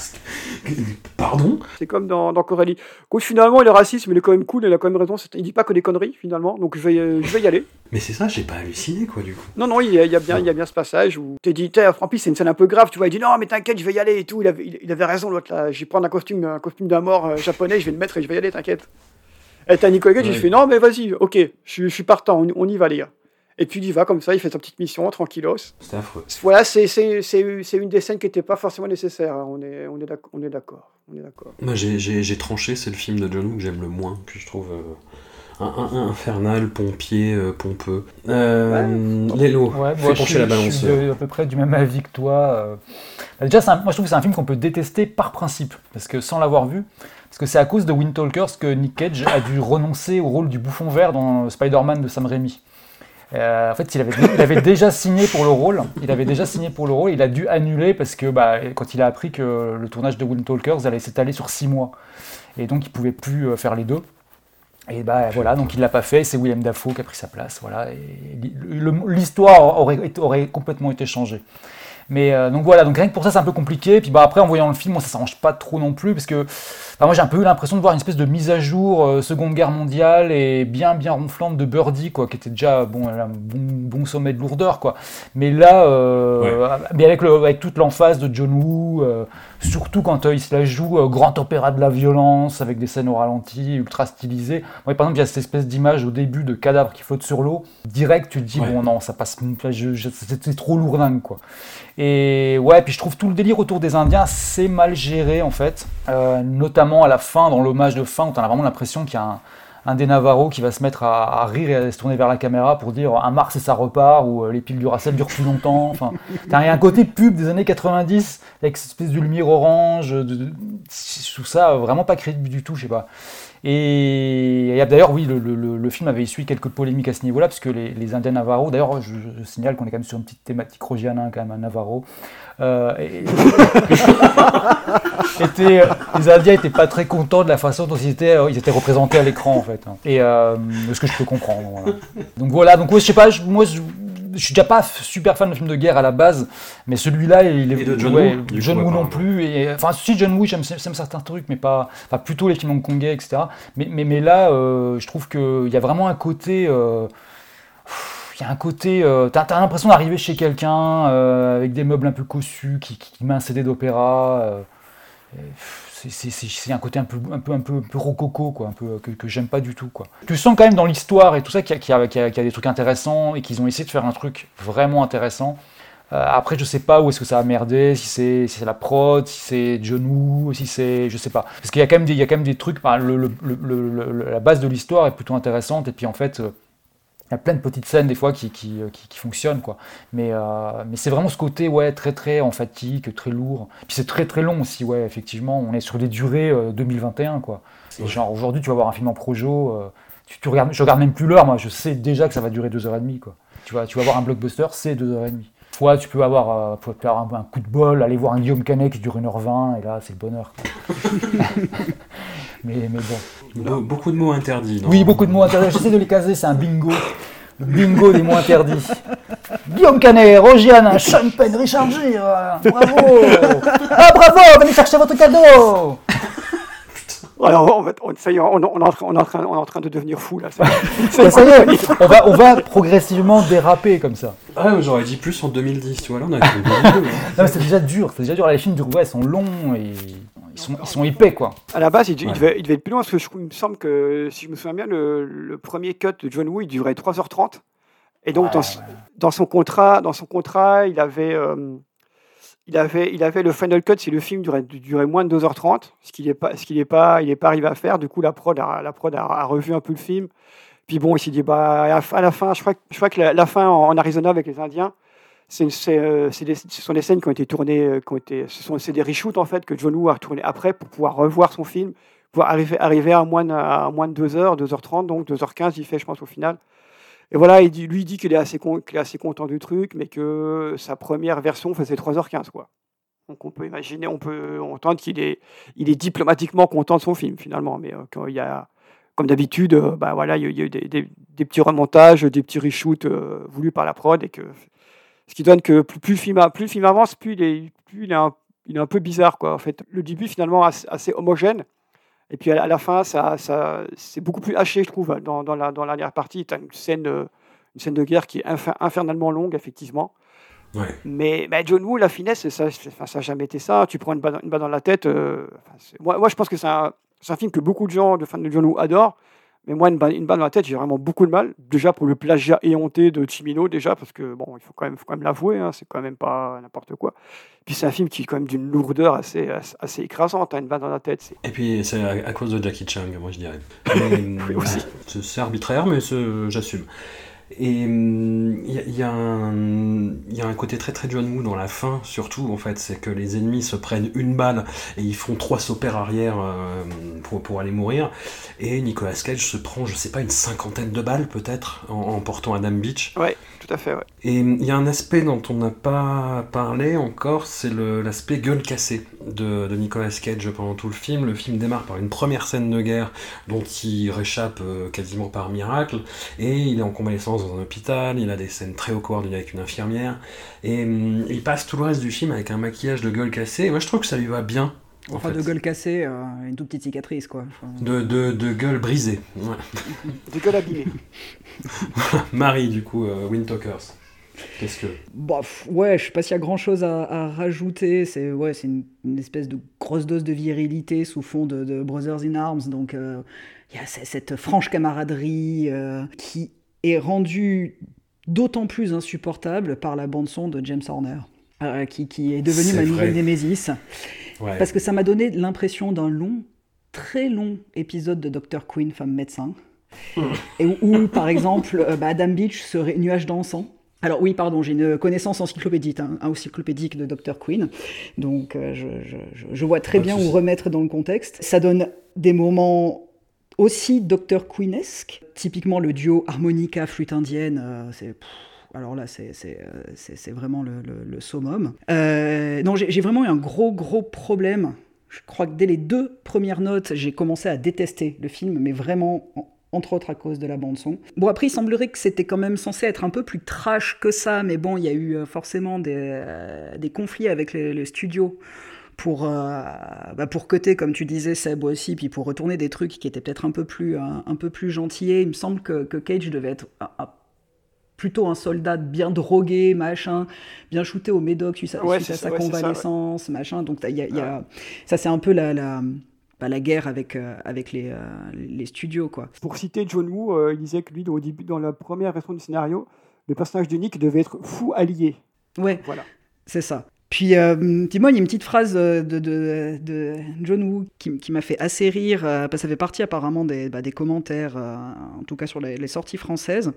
Pardon? C'est comme dans, dans Coralie. Écoute, finalement, il est raciste, mais il est quand même cool, il a quand même raison. Il dit pas que des conneries, finalement, donc je vais, euh, je vais y aller. Mais c'est ça, j'ai pas halluciné, quoi, du coup. Non, non, il y a, il y a bien, il y a bien ce passage où t'es dit, t'es- plus, c'est une scène un peu grave, tu vois. Il dit, non, mais t'inquiète, je vais y aller et tout. Il avait, il, il avait raison, l'autre, là. Je vais prendre un costume, un costume d'un mort euh, japonais, je vais le mettre et je vais y aller, t'inquiète. Et t'as Nicolas Cage, il Ouais. fait, non, mais vas-y, ok, je, je suis partant, on, on y va, les gars. Et puis il y va comme ça, il fait sa petite mission, tranquillos. C'était affreux. Voilà, c'est c'est- c'est- c'est une des scènes qui n'était pas forcément nécessaire. hein. On est, on est d'ac- on est d'accord. On est d'accord. Moi, j'ai- tranché, c'est le film de John Woo que j'aime le moins, que je trouve euh, un, un- un infernal, pompier, euh, pompeux. Euh, Lélo, Ouais, fais moi, je pencher suis, la je balance. suis de- à peu près du même avis que toi. euh. Déjà, c'est un- moi je trouve que c'est un film qu'on peut détester par principe, parce que sans l'avoir vu, c'est à cause de Wind Talkers que Nick Cage a dû renoncer au rôle du bouffon vert dans Spider-Man de Sam Raimi. Euh, en fait, il avait, déjà signé pour le rôle. Il avait déjà signé pour le rôle. Il a dû annuler parce que bah, quand il a appris que le tournage de Wind Talkers allait s'étaler sur six mois, et donc il pouvait plus euh, faire les deux. Et bah voilà, donc il l'a pas fait. C'est Willem Dafoe qui a pris sa place. Voilà, l'histoire aurait complètement été changée. Mais euh, donc voilà, donc rien que pour ça c'est un peu compliqué. Puis bah après en voyant le film, moi ça s'arrange pas trop non plus parce que moi j'ai un peu eu l'impression de voir une espèce de mise à jour euh, Seconde Guerre mondiale et bien bien ronflante de Birdie quoi, qui était déjà bon un bon, bon sommet de lourdeur quoi. Mais là, euh, mais avec, le, avec toute l'emphase de John Woo, surtout quand euh, il se la joue euh, grand opéra de la violence, avec des scènes au ralenti, ultra stylisées. Moi, par exemple, il y a cette espèce d'image au début de cadavre qui flotte sur l'eau. Direct, tu te dis, Ouais. bon, non, ça passe, c'était trop lourdingue, quoi. Et ouais, puis je trouve tout le délire autour des Indiens assez mal géré, en fait. Euh, notamment à la fin, dans l'hommage de fin, où t'as vraiment l'impression qu'il y a un, un des Navarro qui va se mettre à, à rire et à se tourner vers la caméra pour dire un Mars et ça repart, ou euh, les piles du Racel durent plus longtemps. Enfin, t'as un côté pub des années 90, avec cette espèce de lumière orange, de, de- je trouve ça vraiment pas crédible du tout, je sais pas. Et, d'ailleurs, oui, le, film avait essuyé quelques polémiques à ce niveau-là, parce que les, Indiens Navarro, d'ailleurs, je, signale qu'on est quand même sur une petite thématique rogiana, quand même, à Navarro. Euh, les Indiens étaient pas très contents de la façon dont ils étaient, euh, ils étaient représentés à l'écran, en fait. hein. Et euh, ce que je peux comprendre. Donc voilà, donc ouais, je sais pas, moi, je, je suis déjà pas super fan de films de guerre à la base, mais celui-là, il est Et de John ouais, Woo, John non plus. Et, enfin, si John Woo, j'aime certains trucs, mais pas, enfin, plutôt les films hongkongais, etc. Mais, mais, mais là, euh, je trouve qu'il y a vraiment un côté. euh, il y a un côté. euh, T'as t'as l'impression d'arriver chez quelqu'un euh, avec des meubles un peu cossus, qui, qui, qui met un CD d'opéra. Euh, c'est- un côté un peu, un peu, un peu, un peu rococo, quoi, un peu, que, que j'aime pas du tout. Quoi. Tu sens quand même dans l'histoire et tout ça qu'il y, a- des trucs intéressants et qu'ils ont essayé de faire un truc vraiment intéressant. Euh, après, je sais pas où est-ce que ça a merdé, si c'est si la prod, si c'est John Woo, si c'est. Je sais pas. Parce qu'il y, a quand même des- il y a quand même des trucs. la base de l'histoire est plutôt intéressante et puis en fait. Euh, il y a plein de petites scènes des fois qui, qui, euh, qui- qui fonctionnent quoi. Mais, euh, mais c'est vraiment ce côté ouais très très emphatique, très lourd. Puis c'est très très long aussi ouais effectivement. On est sur des durées euh, 2021 quoi. C'est genre aujourd'hui tu vas voir un film en projo, euh, tu, tu regardes, je regarde même plus l'heure moi. Je sais déjà que ça va durer deux heures et demie quoi. Tu vas tu vas voir un blockbuster c'est deux heures et demie. Fois tu peux avoir, euh, tu peux avoir un, un coup de bol, aller voir un Guillaume Canet qui dure 1h20 et là c'est le bonheur. mais, mais bon. Be- beaucoup de mots interdits. non Oui, beaucoup de mots interdits. J'essaie de les caser, c'est un bingo. Le bingo des mots interdits. Guillaume Canet, Rogiane, Sean Penn, Richard Gere. Bravo Ah bravo, venez chercher votre cadeau Alors, on, va- on- ça y est, on, on est en train, on, est en train, on est en train de devenir fou là. Ça, y est, on va, on va progressivement déraper comme ça. Ah, ouais, j'aurais dit plus en 2010, tu vois, là on a 2002, hein. Non, mais c'est déjà dur, c'est déjà dur. Les films du ouais, sont longs et ils sont, ils sont épais quoi. À la base, il, il Ouais. devait, il devait être plus long parce que je, il me semble que, si je me souviens bien, le, le premier cut de John Woo, il durait 3h30. Et donc, dans, dans son contrat, dans son contrat, il avait, euh, il avait, il avait le final cut si le film durait, durait moins de 2h30, ce qu'il n'est pas, ce qu'il est pas, il est pas arrivé à faire. Du coup, la prod, a, la prod a, a revu un peu le film. Puis bon, il s'est dit, bah, à la fin- je crois, que- je crois que la, la fin en, en Arizona avec les Indiens, euh, ce sont des scènes qui ont été tournées, euh, qui ont été, ce sont, c'est des reshoots en fait que John Woo a tourné après pour pouvoir revoir son film, pouvoir arriver, arriver à moins à moins de 2 heures, 2h30, donc 2h15, il fait, je pense, au final. Et voilà, il dit, lui dit qu'il est, assez est assez content du truc, mais que sa première version faisait 3h15, quoi. Donc on peut imaginer, on peut entendre qu'il est, il est diplomatiquement content de son film, finalement. Mais euh, il y a, comme d'habitude, euh, bah, voilà, il y a, eu des petits remontages, des petits reshoots euh, voulus par la prod, et que, ce qui donne que plus, plus le, film, a- plus le film avance, plus il est, plus il est, un, il est un peu bizarre. Quoi. En fait, le début, finalement, assez, assez homogène. Et puis à la, fin, ça, ça, c'est beaucoup plus haché, je trouve. Dans, dans la, dans la dernière partie, tu as une scène, une scène de guerre qui est infer- infernalement longue, effectivement. Ouais. Mais, mais John Woo, la finesse, ça ça n'a jamais été ça. Tu prends une balle, une balle dans la tête. euh, moi, moi, je pense que c'est un, un film que beaucoup de gens, de fans de John Woo, adorent. Mais moi, une balle, une balle dans la tête, j'ai vraiment beaucoup de mal. Déjà pour le plagiat éhonté de Chimino, déjà, parce que, bon, il faut quand même, faut quand même l'avouer, hein, c'est quand même pas n'importe quoi. Puis c'est un film qui est quand même d'une lourdeur assez, assez, écrasante, hein, une balle dans la tête. Et puis c'est à, à cause de Jackie Chan, moi je dirais. Mais, aussi. c'est- C'est arbitraire, mais j'assume. Et hum, il y, a- il y a un- côté très très John Woo dans la fin, surtout en fait, c'est que les ennemis se prennent une balle et ils font trois saupères arrière euh, pour, pour aller mourir. Et Nicolas Cage se prend, je sais pas, une cinquantaine de balles peut-être en, en portant Adam Beach. Ouais, Et il y a un aspect dont on n'a pas parlé encore, c'est l'aspect gueule cassée de, de Nicolas Cage pendant tout le film. Le film démarre par une première scène de guerre dont il réchappe euh, quasiment par miracle, et il est en convalescence dans un hôpital, il a des scènes très haut coordonnées avec une infirmière, et hum, il passe tout le reste du film avec un maquillage de gueule cassée, et moi je trouve que ça lui va bien. En Enfin, fait. de gueule cassée, euh, une toute petite cicatrice, quoi. Enfin, De, de, de gueule brisée. Ouais. De gueule abîmée. Marie, du coup, euh, Windtalkers. Qu'est-ce que Bah, pff, ouais, je sais pas s'il y a grand chose à, à rajouter. C'est ouais, c'est une, une espèce de grosse dose de virilité sous fond de, de Brothers in Arms. Donc euh, il y a cette franche camaraderie euh, qui est rendue d'autant plus insupportable par la bande son de James Horner, euh, qui, qui est devenue C'est ma nouvelle némésis. Ouais. Parce que ça m'a donné l'impression d'un long, très long épisode de Dr. Queen, femme médecin. Et où, où, par exemple, euh, bah, Adam Beach serait nuage dansant. Alors oui, pardon, j'ai une connaissance encyclopédique, hein, encyclopédique de Dr. Queen, donc euh, je, je- je- je vois très bien où remettre dans le contexte. Ça donne des moments aussi Dr. Queenesque, typiquement le duo harmonica flûte indienne, euh, c'est... Alors là, euh, c'est- vraiment le, le- le summum. Euh, non, j'ai vraiment eu un gros, gros problème. Je crois que dès les deux premières notes, j'ai commencé à détester le film, mais vraiment, en- entre autres à cause de la bande-son. Bon, après, il semblerait que c'était quand même censé être un peu plus trash que ça, mais bon, il y a eu euh, forcément des, des conflits avec les studios pour, bah, pour coter, comme tu disais, Seb aussi, puis pour retourner des trucs qui étaient peut-être un peu plus, un, plus gentillés. Il me semble que, que Cage devait être plutôt un soldat bien drogué, machin, bien shooté au médoc suite à, Ouais, suite à sa ouais, c'est ça, ouais. convalescence, machin. Donc il y a, il y a- ça, c'est un peu la, la, la guerre avec, euh, avec les, euh, les studios, quoi. Pour citer John Woo, euh, il disait que lui, au début, dans la première version du scénario, le personnage de Nick devait être fou allié. Ouais, Voilà. c'est ça. Puis, euh, dis-moi, il y a une petite phrase euh, de, de, de John Woo qui, qui m'a fait assez rire, euh, parce que ça fait partie apparemment des, bah, des commentaires, euh, en tout cas sur les, les sorties françaises.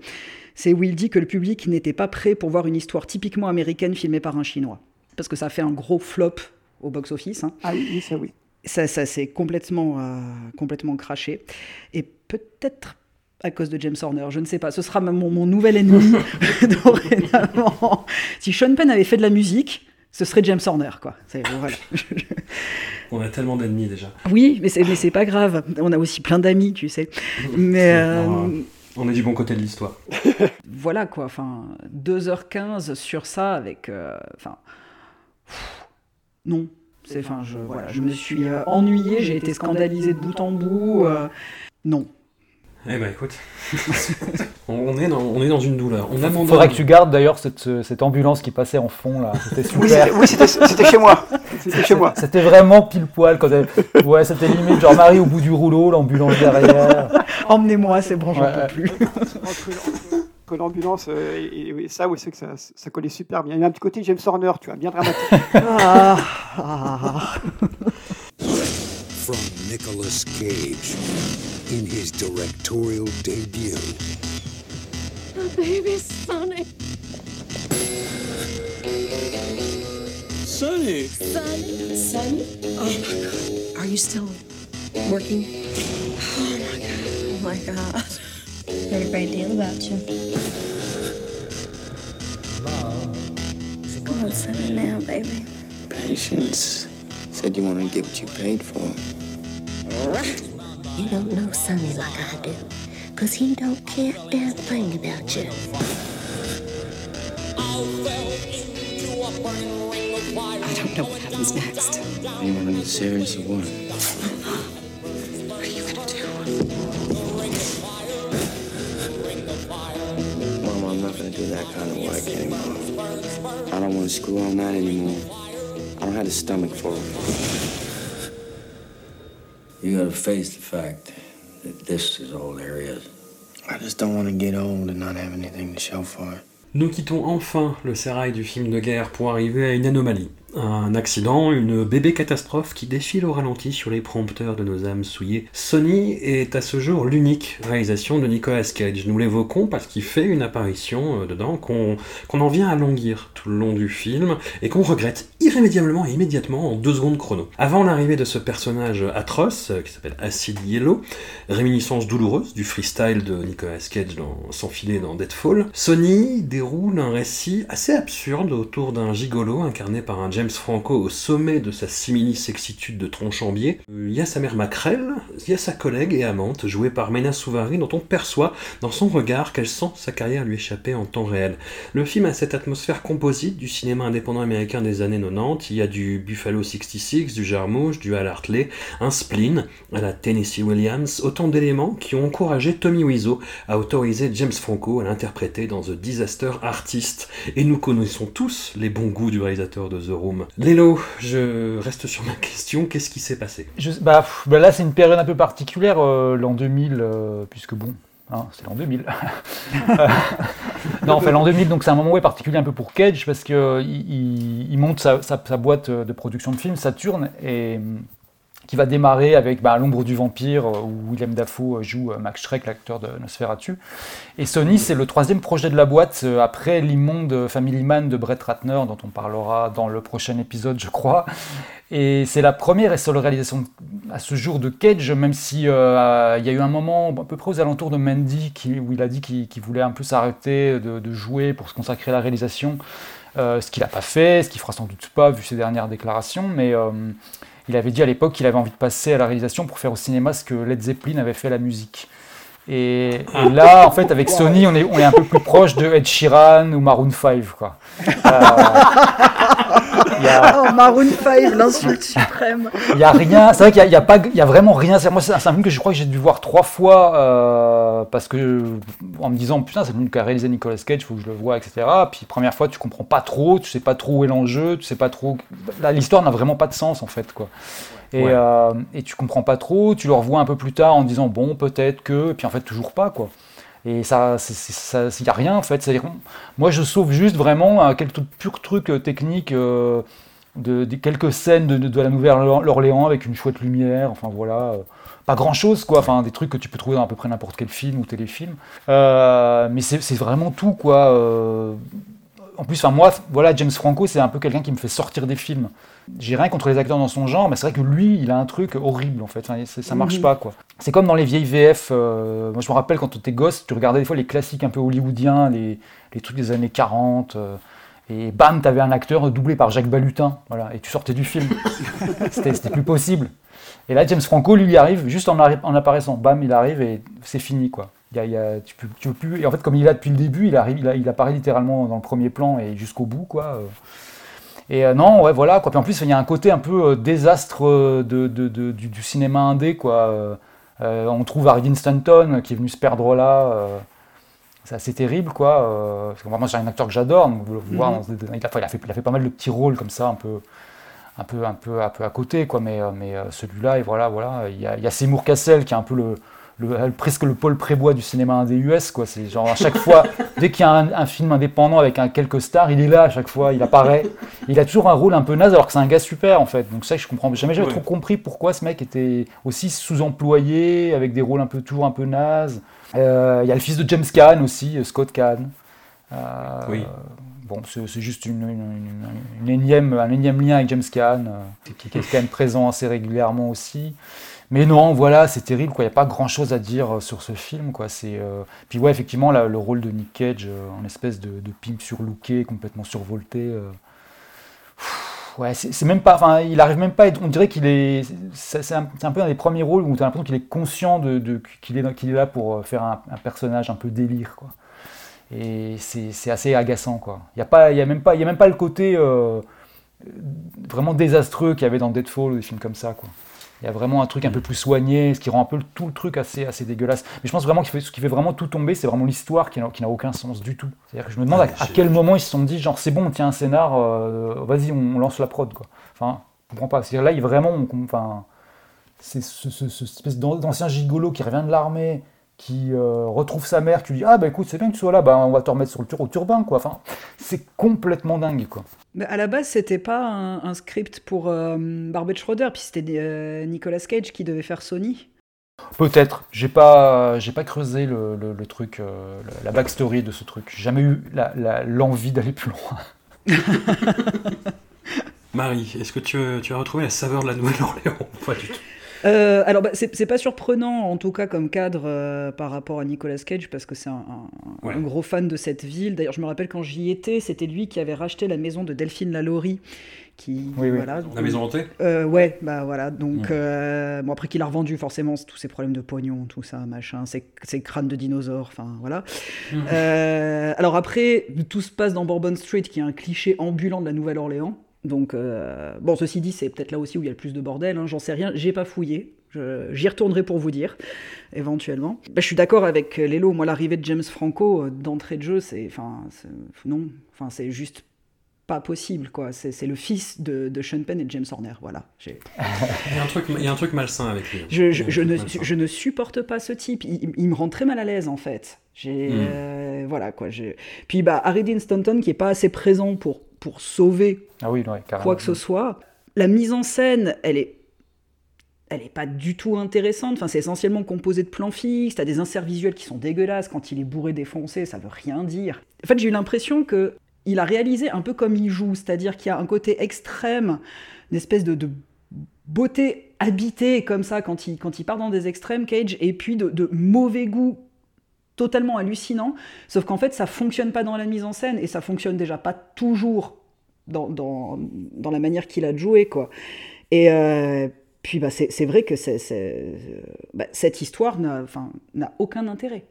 C'est où il dit que le public n'était pas prêt pour voir une histoire typiquement américaine filmée par un Chinois. Parce que ça a fait un gros flop au box-office. hein. Ah oui, oui, ça oui. Ça, ça s'est complètement, euh, complètement craché. Et peut-être à cause de James Horner, je ne sais pas. Ce sera mon, mon nouvel ennemi dorénavant. Si Sean Penn avait fait de la musique, ce serait James Horner, quoi. Voilà. On a tellement d'ennemis déjà. Oui, mais c'est, pas grave. On a aussi plein d'amis, tu sais. Mais euh, on est du bon côté de l'histoire. voilà, quoi. Enfin, 2h15 sur ça avec. euh, Enfin. non. C'est, enfin, je, voilà, je me suis euh, ennuyé, j'ai été scandalisé de bout en bout. euh, non. Eh ben écoute, on est dans, on est dans une douleur. On abandonne. Faudrait que tu gardes d'ailleurs cette, cette ambulance qui passait en fond là. C'était super. oui, c'était c'était chez moi. C'était chez moi. C'était vraiment pile poil quand elle... Ouais, c'était limite genre Marie au bout du rouleau, l'ambulance derrière. Emmenez-moi, c'est bon, j'en Ouais, peux plus. Entre l'ambulance euh, et, et ça, oui, c'est que ça, ça collait super bien. Il y a un petit côté James Horner, tu vois, bien dramatique. Ah, ah. From Nicolas Cage in his directorial debut. The baby Sonny. Sonny! Sonny? Sonny? Oh my god. Are you still working? Oh my god. Oh my god. Heard a great deal about you. Come on, Sonny, now, baby. Patience. Said you want to get what you paid for. You don't know Sonny like I do, 'cause he don't care a damn thing about you. I don't know what happens next. You want to get serious or what? What are you gonna do? Mama, I'm not going to do that kind of work anymore. I don't want to screw on that anymore. I don't have the stomach for it. You gotta face the fact that this is all there is. I just don't want to get old and not have anything to show for it. Nous quittons enfin le sérail du film de guerre pour arriver à une anomalie. Un accident, une bébé catastrophe qui défile au ralenti sur les prompteurs de nos âmes souillées. Sony est à ce jour l'unique réalisation de Nicolas Cage. Nous l'évoquons parce qu'il fait une apparition euh, dedans qu'on en vient à languir tout le long du film et qu'on regrette irrémédiablement et immédiatement en deux secondes chrono. Avant l'arrivée de ce personnage atroce euh, qui s'appelle Acid Yellow, réminiscence douloureuse du freestyle de Nicolas Cage dans S'enfiler dans Deadfall, Sony déroule un récit assez absurde autour d'un gigolo incarné par un James Franco au sommet de sa simili-sexitude de tronchambier. Euh, Il y a sa mère Macrel, il y a sa collègue et amante jouée par Mena Souvari dont on perçoit dans son regard qu'elle sent sa carrière lui échapper en temps réel. Le film a cette atmosphère composite du cinéma indépendant américain des années 90 surprenantes. Il y a du Buffalo 66, du Jarmouche, du Al Hartley, un spleen à la Tennessee Williams, autant d'éléments qui ont encouragé Tommy Wiseau à autoriser James Franco à l'interpréter dans The Disaster Artist. Et nous connaissons tous les bons goûts du réalisateur de The Room. Lélo, je reste sur ma question, qu'est-ce qui s'est passé? Bah, bah là, c'est une période un peu particulière, euh, l'an 2000, euh, puisque bon, hein, c'est l'an 2000. Euh, non, enfin l'an 2000, donc c'est un moment particulier un peu pour Cage, parce qu'il il, il monte sa, sa- boîte de production de films, Saturn, et qui va démarrer avec bah, L'ombre du vampire, euh, où William Dafoe joue euh, Max Schreck, l'acteur de Nosferatu. Et Sony, c'est le troisième projet de la boîte, euh, après l'immonde Family Man de Brett Ratner, dont on parlera dans le prochain épisode, je crois. Et c'est la première et seule réalisation à ce jour de Cage, même si euh, il y a eu un moment à peu près aux alentours de Mandy qui- où il a dit qu'il voulait un peu s'arrêter de, jouer pour se consacrer à la réalisation, euh, ce qu'il n'a pas fait, ce qu'il fera sans doute pas vu ses dernières déclarations, mais euh, il avait dit à l'époque qu'il avait envie de passer à la réalisation pour faire au cinéma ce que Led Zeppelin avait fait à la musique. Et, et là, en fait, avec Sony, on est, on est un peu plus proche de Ed Sheeran ou Maroon 5, quoi. Euh, il y a- Oh, Maroon 5, l'insulte suprême. il y a rien, c'est vrai qu'il y a- il y a, pas, il y a vraiment rien. C'est- Moi, c'est un film que je crois que j'ai dû voir trois fois euh, parce que en me disant putain, c'est le film qu'a réalisé Nicolas Cage, faut que je le vois, etc. Puis première fois, tu comprends pas trop, tu sais pas trop où est l'enjeu, tu sais pas trop. L'histoire n'a vraiment pas de sens en fait, quoi. Et, Ouais. euh, et tu comprends pas trop, tu le revois un peu plus tard en disant bon, peut-être que, et puis en fait, toujours pas, quoi. Et ça, il n'y a rien en fait. C'est-à-dire, moi, je sauve juste vraiment euh, quelques purs trucs euh, techniques, euh, de, de quelques scènes de, de- la Nouvelle-Orléans avec une chouette lumière. Enfin voilà, pas grand-chose quoi. Enfin des trucs que tu peux trouver dans à peu près n'importe quel film ou téléfilm. Euh, mais c'est c'est vraiment tout quoi. euh. en plus, enfin moi, voilà, James Franco, c'est un peu quelqu'un qui me fait sortir des films. J'ai rien contre les acteurs dans son genre, mais c'est vrai que lui, il a un truc horrible en fait. Enfin, ça marche Mhm. pas quoi. C'est comme dans les vieilles VF. euh, moi, je me rappelle quand étais gosse, tu regardais des fois les classiques un peu hollywoodiens, les, les trucs des années 40. euh, et bam, t'avais un acteur doublé par Jacques Balutin, voilà, et tu sortais du film. C'était plus possible. Et là, James Franco, lui, il arrive juste en, apparaissant. Bam, il arrive et c'est fini, quoi. Il y a- il y a- tu, peux, tu peux plus. Et en fait, comme il est là depuis le début, il arrive, il, a- il apparaît littéralement dans le premier plan et jusqu'au bout, quoi. Et euh, non, ouais, voilà, quoi. Puis en plus, il y a un côté un peu euh, désastre euh, de, de- de- du, du cinéma indé, quoi. On trouve Harry Stanton qui est venu se perdre là. c'est assez terrible, quoi. parce que moi, c'est un acteur que j'adore. Mhm. il, a, enfin, il il a fait pas mal de petits rôles comme ça, un peu, un peu, un peu, un peu à côté, quoi. Mais, mais celui-là, et voilà, voilà. Il y a, il y a Seymour Cassel qui est un peu le, le- presque le Paul Prébois du cinéma indé US, quoi. C'est genre à chaque fois, dès qu'il y a un, un film indépendant avec un quelques stars, il est là à chaque fois, il apparaît. Il a toujours un rôle un peu naze, alors que c'est un gars super, en fait. Donc ça, je comprends jamais, j'avais Ouais. trop compris pourquoi ce mec était aussi sous-employé, avec des rôles un peu toujours un peu nazes. Euh, Il y a le fils de James Caan aussi, euh, Scott Caan. Euh, Oui. Bon, c'est juste une, une- une- une énième, un énième lien avec James Caan, euh, qui, qui est quand même présent assez régulièrement aussi. Mais non, voilà, c'est terrible. Il n'y a pas grand-chose à dire euh, sur ce film, euh, Puis ouais, effectivement, le rôle de Nick Cage, euh, en espèce de, de pimp surlooké, complètement survolté. Ouais, c'est même pas. Il arrive même pas. à être- on dirait qu'il est. C'est un, peu un des premiers rôles où tu as l'impression qu'il est conscient de, qu'il est, là pour faire un, personnage un peu délire. Et c'est assez agaçant. Il n'y a, même pas- le côté vraiment désastreux qu'il y avait dans Deadfall ou des films comme ça. Il y a vraiment un truc un peu plus soigné, ce qui rend un peu tout le truc assez, assez dégueulasse. Mais je pense vraiment que ce qui fait vraiment tout tomber, c'est vraiment l'histoire qui n'a aucun sens du tout. C'est-à-dire que je me demande à, à quel moment ils se sont dit, genre, c'est bon, tiens un scénar, euh, vas-y, on, on lance la prod, quoi. Enfin, je comprends pas. C'est-à-dire là, il vraiment, on- enfin, c'est ce, ce- ce espèce d'an- d'ancien gigolo qui revient de l'armée, qui euh, retrouve sa mère, qui lui dit, ah bah écoute, c'est bien que tu sois là, bah on va te remettre sur le tur au turbin, quoi. Enfin, c'est complètement dingue, quoi. Mais à la base, c'était pas un, un script pour euh, Barbet Schroeder, puis c'était euh, Nicolas Cage qui devait faire Sony. Peut-être. J'ai pas, j'ai pas creusé le, le- le truc, euh, la- backstory de ce truc. J'ai jamais eu la- la- l'envie d'aller plus loin. Marie, est-ce que tu, tu as retrouvé la saveur de la Nouvelle-Orléans Pas du tout? Euh, alors, bah, c'est pas surprenant, en tout cas, comme cadre euh, par rapport à Nicolas Cage, parce que c'est un, un- Ouais. un gros fan de cette ville. D'ailleurs, je me rappelle quand j'y étais, c'était lui qui avait racheté la maison de Delphine Lalaurie. Qui, Oui, oui. voilà, La maison hantée? Euh, ouais, bah voilà. Donc, euh, bon, après qu'il a revendu, forcément, tous ces problèmes de pognon, tout ça, machin, ces, ces crânes de dinosaures, enfin voilà. Euh, alors après, tout se passe dans Bourbon Street, qui est un cliché ambulant de la Nouvelle-Orléans. Donc, euh, bon, ceci dit, c'est peut-être là aussi où il y a le plus de bordel, hein, j'en sais rien, j'ai pas fouillé. J'y retournerai pour vous dire, éventuellement. Bah, je suis d'accord avec Lélo, moi, l'arrivée de James Franco euh, d'entrée de jeu, c'est. Enfin, non, enfin, c'est juste pas possible, quoi. C'est le fils de, de Sean Penn et de James Horner, voilà. Il y a un truc, il y a un truc malsain avec lui. je, je- ne, malsain. je ne supporte pas ce type. Il, il me rend très mal à l'aise, en fait. J'ai, Mm. euh, voilà, quoi. Puis, bah, Harry Dean Stanton, qui est pas assez présent pour, pour sauver Ah oui, ouais, carrément. quoi que ce soit. La mise en scène, elle est, elle est pas du tout intéressante. Enfin, c'est essentiellement composé de plans fixes. T'as des inserts visuels qui sont dégueulasses. Quand il est bourré, défoncé, ça veut rien dire. En fait, j'ai eu l'impression que il a réalisé un peu comme il joue, c'est-à-dire qu'il y a un côté extrême, une espèce de, de beauté habitée comme ça quand il, quand il part dans des extrêmes, Cage, et puis de, de mauvais goût totalement hallucinant, sauf qu'en fait ça fonctionne pas dans la mise en scène et ça fonctionne déjà pas toujours dans, dans, la manière qu'il a de jouer quoi. Et euh, puis bah, c'est vrai que c'est- bah, cette histoire n'a aucun intérêt.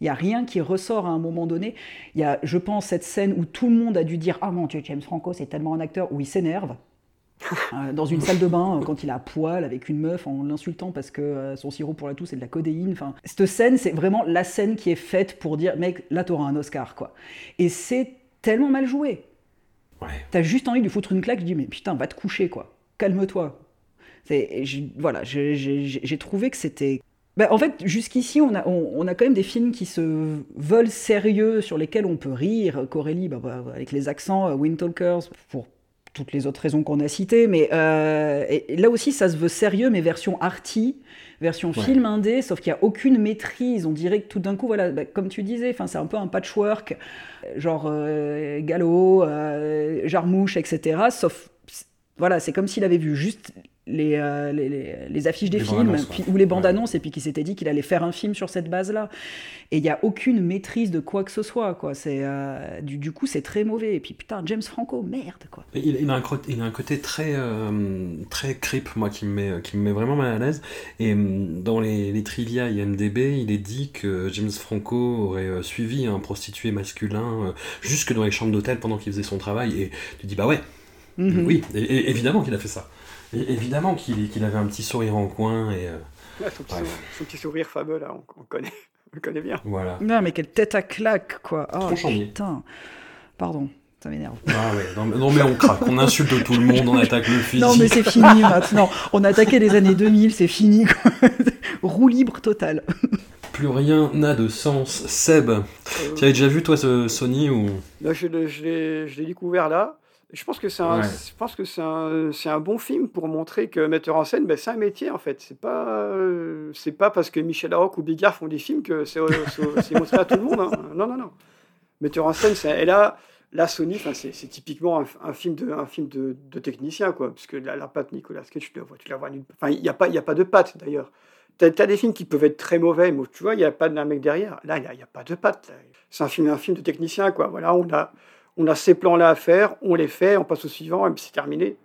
Il n'y a rien qui ressort à un moment donné. Il y a, je pense, cette scène où tout le monde a dû dire Ah mon Dieu, James Franco, c'est tellement un acteur, où il s'énerve. Euh, dans une salle de bain, euh, quand il à poil avec une meuf en l'insultant parce que euh, son sirop pour la toux c'est de la codéine. Enfin, cette scène, c'est vraiment la scène qui est faite pour dire mec, là t'auras un Oscar quoi. Et c'est tellement mal joué. T'as juste envie de lui foutre une claque. Je dis mais putain, va te coucher quoi. Calme-toi. Voilà, j'ai- trouvé que c'était. Bah, en fait, jusqu'ici, on a, on, on a quand même des films qui se veulent sérieux, sur lesquels on peut rire. Corélie, bah, bah, avec les accents, Wind Talkers, pour toutes les autres raisons qu'on a citées. Mais euh, et- et là aussi, ça se veut sérieux, mais version arty, version Ouais. film indé, sauf qu'il n'y a aucune maîtrise. On dirait que tout d'un coup, voilà, bah, comme tu disais, c'est un peu un patchwork, euh, genre euh, Gallo, euh, Jarmouche, etc. Sauf, voilà, c'est comme s'il avait vu juste les, euh, les, les- les affiches des films puis- ouais. ou les bandes annonces et puis qu'il s'était dit qu'il allait faire un film sur cette base-là. Et il n'y a aucune maîtrise de quoi que ce soit. Quoi. C'est, euh, du, du coup, c'est très mauvais. Et puis putain, James Franco, merde. Quoi. Il, il a un, côté- il a un côté très, euh, très creep, moi, qui me, met, qui me met vraiment mal à l'aise. Et hum, dans les, les trivia IMDB, il est dit que James Franco aurait euh, suivi un prostitué masculin jusque dans les chambres d'hôtel pendant qu'il faisait son travail. Et tu dis, bah ouais, Mhm. oui, et- et- évidemment qu'il a fait ça. Et évidemment qu'il avait un petit sourire en coin. Et, euh, Ouais, son, petit, bref. son petit sourire fameux, là, on, on connaît, on le connaît bien. Voilà. Non, mais quelle tête à claque, quoi. Oh, Tronchonnier. putain. Pardon, ça m'énerve. Ah ouais, non, mais- non, mais on craque, on insulte tout le monde, on attaque le physique. Non, mais c'est fini maintenant. On a attaqué les années 2000, c'est fini. Quoi. Roue libre totale. Plus rien n'a de sens. Seb, tu avais déjà vu toi ce Sony ou? Là, je l'ai- je l'ai je l'ai découvert là. Je pense que c'est un, Ouais. je pense que c'est un, c'est un bon film pour montrer que metteur en scène, ben, c'est un métier en fait. C'est pas, euh, c'est pas parce que Michel Larocque ou Bigard font des films que c'est, c'est- c'est montré à tout le monde. hein. Non, non, non. Metteur en scène, c'est, et là, là Sony, c'est, typiquement un, un film de, un film de, de technicien quoi, parce que la, la patte Nicolas Cage, tu la vois, tu la vois nulle- Enfin, il y a pas, il y a pas de patte d'ailleurs. T'as, t'as des films qui peuvent être très mauvais, mais tu vois, il n'y a pas d'un mec derrière. Là, il n'y a, a pas de patte. C'est un film, un film de technicien, quoi. Voilà, on a, on a ces plans-là à faire, on les fait, on passe au suivant, et puis c'est terminé.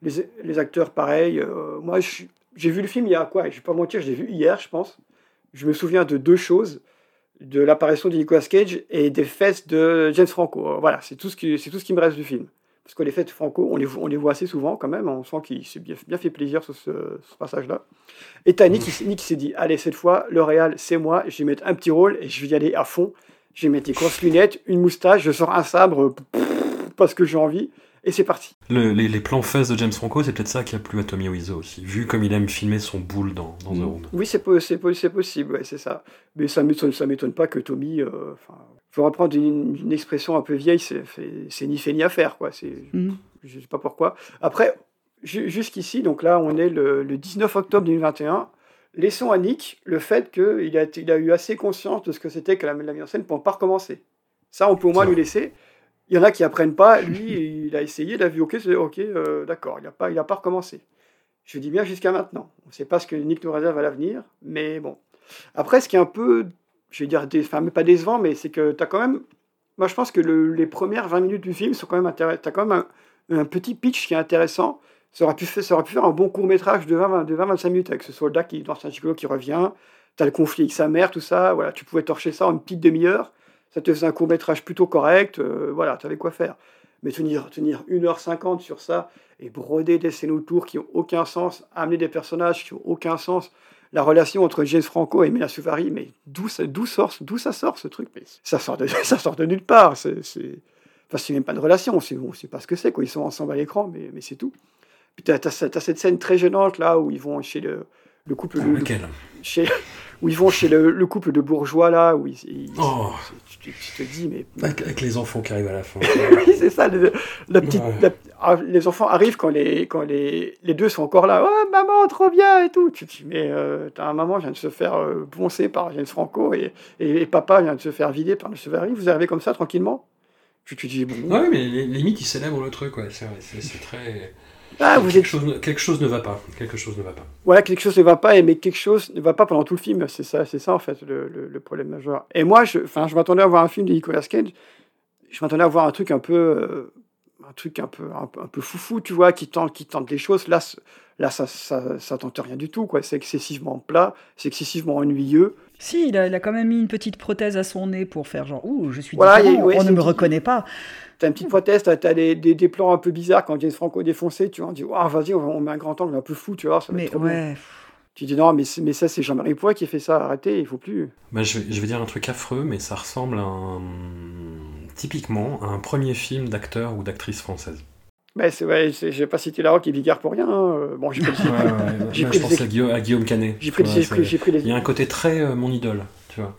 Les, les acteurs, pareil. euh, moi, j'ai vu le film il y a quoi Je vais pas mentir, je l'ai vu hier, je pense. Je me souviens de deux choses de l'apparition de Nicolas Cage et des fesses de James Franco. Euh, Voilà, c'est tout, ce qui- me reste du film. Parce que les de Franco, on les, voit- assez souvent quand même. On sent qu'il s'est bien, fait plaisir sur ce, passage-là. Et t'as Nick, Nick qui s'est dit Allez, cette fois, le Real, c'est moi. Je vais mettre un petit rôle et je vais y aller à fond. Je vais mettre des grosses lunettes, une moustache, je sors un sabre parce que j'ai envie. Et c'est parti. Le- les, les plans fesses de James Franco, c'est peut-être ça qui a plu à Tommy Wiseau aussi, vu comme il aime filmer son boule dans, dans The Room. Oui, c'est po- c'est po- c'est possible, ouais, c'est ça. Mais ça m'étonne, ça m'étonne pas que Tommy. euh, faut reprendre une, une expression un peu vieille, c'est ni fait ni à faire, quoi. C'est, Mhm. je sais pas pourquoi. Après, ju- jusqu'ici, donc là, on est le, le 19 octobre 2021. Laissons à Nick le fait qu'il a, été- il a eu assez conscience de ce que c'était que la, la mise en scène pour ne pas recommencer. Ça, on peut au moins lui laisser. Il y en a qui apprennent pas. Lui, il a essayé, il a vu, ok, c'est ok, euh, d'accord. Il n'a pas, il a pas recommencé. Je dis bien jusqu'à maintenant. On ne sait pas ce que Nick nous réserve à l'avenir, mais bon. Après, ce qui est un peu, je vais dire, dé- enfin, mais pas décevant, mais c'est que tu as quand même. Moi, je pense que le- les premières 20 minutes du film sont quand même intéressantes. Tu as quand même un, un petit pitch qui est intéressant. Ça aurait pu, faire, ça faire un bon court métrage de 20 de 20-25 minutes avec ce soldat qui, dans un gigolo qui revient. Tu as le conflit avec sa mère, tout ça. Voilà, tu pouvais torcher ça en une petite demi-heure. Ça te faisait un court métrage plutôt correct. euh, voilà, tu avais quoi faire. Mais tenir, tenir 1h50 sur ça et broder des scènes autour qui n'ont aucun sens, amener des personnages qui n'ont aucun sens, la relation entre James Franco et Mila Suvari, mais d'où ça, sort, d'où ça sort ce truc? Ça sort de, nulle part. C'est, c'est, enfin, c'est même pas de relation, on sait pas ce que c'est. Ils sont ensemble à l'écran, mais c'est tout. Puis t'as, t'as, t'as cette scène très gênante là où ils vont chez le, le couple. Ah, le- lequel chez, où ils vont chez le, le couple de bourgeois là, où ils, ils- Oh. tu, tu te dis, mais. Avec, avec les enfants qui arrivent à la fin. oui, c'est ça, le- la petite, Ouais. la- ah, les enfants arrivent quand, les, quand les, les deux sont encore là. Oh, maman, trop bien et tout. Tu te dis, mais euh, t'as un maman vient de se faire euh, poncer par James Franco et, et, et papa vient de se faire vider par le Severi. Vous arrivez comme ça tranquillement? Tu te dis, bon. Ouais, mais li- limite, ils célèbrent le truc, ouais. C'est très. Ah, vous quelque, êtes- chose, ne- quelque chose ne va pas. Quelque chose ne va pas. Voilà, quelque chose ne va pas, mais quelque chose ne va pas pendant tout le film. C'est ça, c'est ça en fait le, le- le problème majeur. Et moi, je, je m'attendais à voir un film de Nicolas Cage. Je m'attendais à voir un truc un peu, euh, un truc un peu, un, peu- un peu foufou, tu vois, qui tente, qui tente des choses. Là, là, ça, ça, ça tente rien du tout, quoi. C'est excessivement plat, c'est excessivement ennuyeux. Si, il a, il a quand même mis une petite prothèse à son nez pour faire genre, ouh, je suis Voilà, différent, il y a- ouais, on ne me petite- reconnaît pas. T'as une petite prothèse, t'as, t'as des, des, des plans un peu bizarres quand James Franco est défoncé, tu vois, on dit, Ouah, vas-y, on, on met un grand angle un peu fou, tu vois, ça va Mais être trop bien. ouais. Tu dis, non, mais, mais ça, c'est Jean-Marie Poix qui a fait ça, arrêtez, il faut plus. Bah, je, vais, je vais dire un truc affreux, mais ça ressemble à un. typiquement à un premier film d'acteur ou d'actrice française. Ben, c'est, ouais, j'ai pas cité Larocque et Bigard pour rien. hein. Bon, j'ai pris, Ouais, ouais, ouais. j'ai Moi, pris je pense à Guillaume, à Guillaume Canet. J'ai pris, Tu des- vois, j'ai pris- c'est- j'ai pris Il y a un côté très euh, mon idole, tu vois.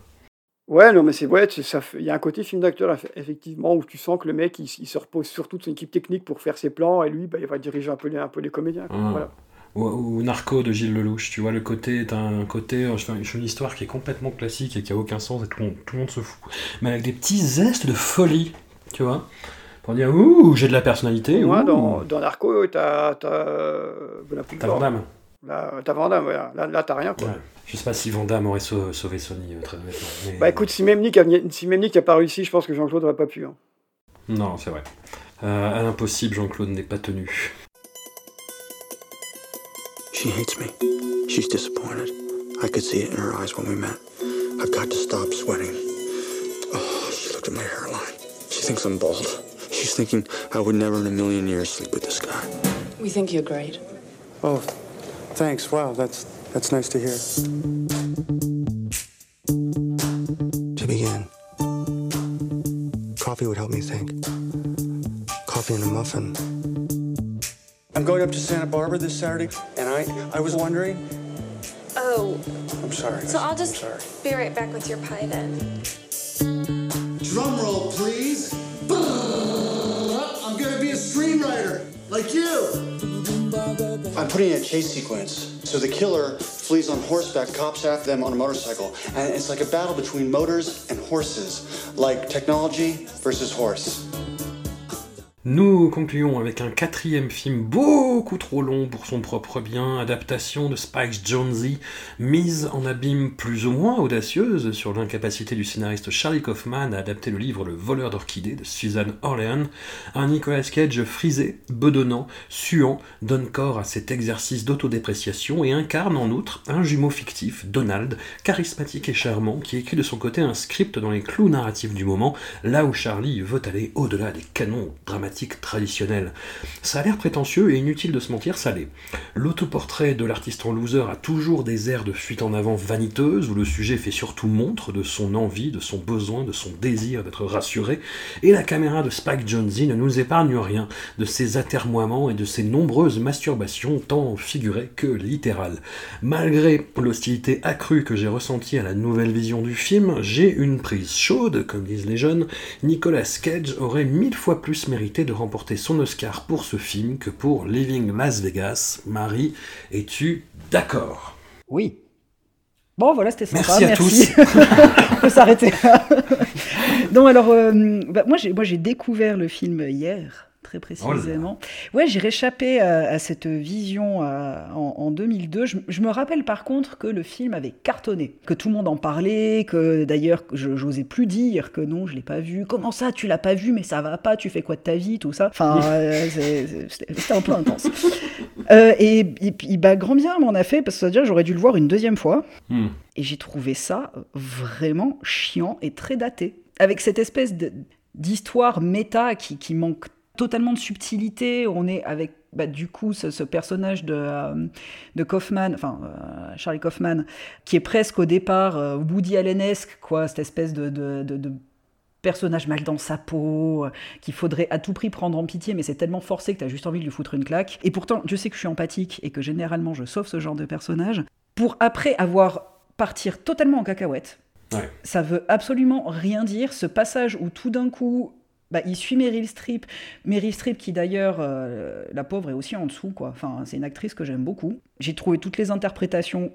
Ouais, non, mais c'est ouais, ça, il y a un côté film d'acteur, eff- effectivement, où tu sens que le mec, il, se repose sur toute son équipe technique pour faire ses plans, et lui, bah, il va diriger un peu les, un peu les comédiens. quoi. Ah. Voilà. Ou, ou Narco de Gilles Lelouch, tu vois, le côté, t'as un côté, euh, je fais je fais une histoire qui est complètement classique et qui a aucun sens et tout, le monde- tout le monde se fout. Mais avec des petits zestes de folie, tu vois, pour dire, ouh, j'ai de la personnalité, Moi, ouh. dans, dans Narco, t'as. T'as euh, Bonaparte. T'as Van Damme. Là, t'as Van Damme, voilà. Là, là t'as rien, quoi. Ouais. Je sais pas si Van Damme aurait sau- sauvé Sony, euh, très honnêtement. mais- Bah écoute, si même Nick a, si pas réussi, je pense que Jean-Claude n'aurait pas pu. hein. Non, c'est vrai. Euh, à l'impossible, Jean-Claude n'est pas tenu. She hates me. She's disappointed. I could see it in her eyes when we met. I've got to stop sweating. Oh, she looked at my hairline. She thinks I'm bald. She's thinking I would never in a million years sleep with this guy. We think you're great. Oh, thanks. Wow, that's that's nice to hear. To begin, coffee would help me think. Coffee and a muffin. I'm going up to Santa Barbara this Saturday, and I I was wondering. Oh, I'm sorry. so I'll just be right back with your pie then. Drum roll, please. I'm gonna be a screenwriter, like you. I'm putting in a chase sequence. So the killer flees on horseback, cops after them on a motorcycle. And it's like a battle between motors and horses, like technology versus horse. Nous concluons avec un quatrième film beaucoup trop long pour son propre bien, adaptation de Spike Jonze, mise en abîme plus ou moins audacieuse sur l'incapacité du scénariste Charlie Kaufman à adapter le livre Le voleur d'orchidées de Suzanne Orlean, un Nicolas Cage frisé, bedonnant, suant, donne corps à cet exercice d'autodépréciation et incarne en outre un jumeau fictif, Donald, charismatique et charmant, qui écrit de son côté un script dans les clous narratifs du moment, là où Charlie veut aller au-delà des canons dramatiques traditionnels. Ça a l'air prétentieux et inutile de se mentir, ça l'est. L'autoportrait de l'artiste en loser a toujours des airs de fuite en avant vaniteuse, où le sujet fait surtout montre de son envie, de son besoin, de son désir d'être rassuré, et la caméra de Spike Jonze ne nous épargne rien de ses atermoiements et de ses nombreuses masturbations, tant figurées que littérales. Malgré l'hostilité accrue que j'ai ressentie à la nouvelle vision du film, j'ai une prise chaude, comme disent les jeunes. Nicolas Cage aurait mille fois plus mérité de remporter son Oscar pour ce film que pour Living Las Vegas. Marie, es-tu d'accord? Oui. Bon, voilà, c'était sympa. Merci à merci. On peut s'arrêter là. non, alors, euh, bah, moi, j'ai découvert le film hier, très précisément. ouais, j'ai réchappé à, à cette vision à- en, en 2002. Je, je me rappelle par contre que le film avait cartonné, que tout le monde en parlait, que d'ailleurs, je j'osais plus dire que non, je l'ai pas vu. Comment ça, tu l'as pas vu, mais ça va pas, tu fais quoi de ta vie, tout ça? Enfin, euh, c'était un peu intense. Euh, et, et puis, bah, grand bien m'en a fait, parce que ça veut dire j'aurais dû le voir une deuxième fois. Hmm. Et j'ai trouvé ça vraiment chiant et très daté. Avec cette espèce de- d'histoire méta qui, qui manque totalement de subtilité. On est avec bah, du coup ce, ce personnage de, euh, de Kaufman, enfin euh, Charlie Kaufman, qui est presque au départ euh, Woody Allen-esque, quoi, cette espèce de, de, de, de personnage mal dans sa peau, qu'il faudrait à tout prix prendre en pitié, mais c'est tellement forcé que tu as juste envie de lui foutre une claque. Et pourtant, je sais que je suis empathique et que généralement je sauve ce genre de personnage. Pour après avoir partir totalement en cacahuète. Ouais. Ça veut absolument rien dire. Ce passage où tout d'un coup, bah, il suit Meryl Streep. Meryl Streep qui d'ailleurs, euh, la pauvre est aussi en dessous, quoi. Enfin, c'est une actrice que j'aime beaucoup. J'ai trouvé toutes les interprétations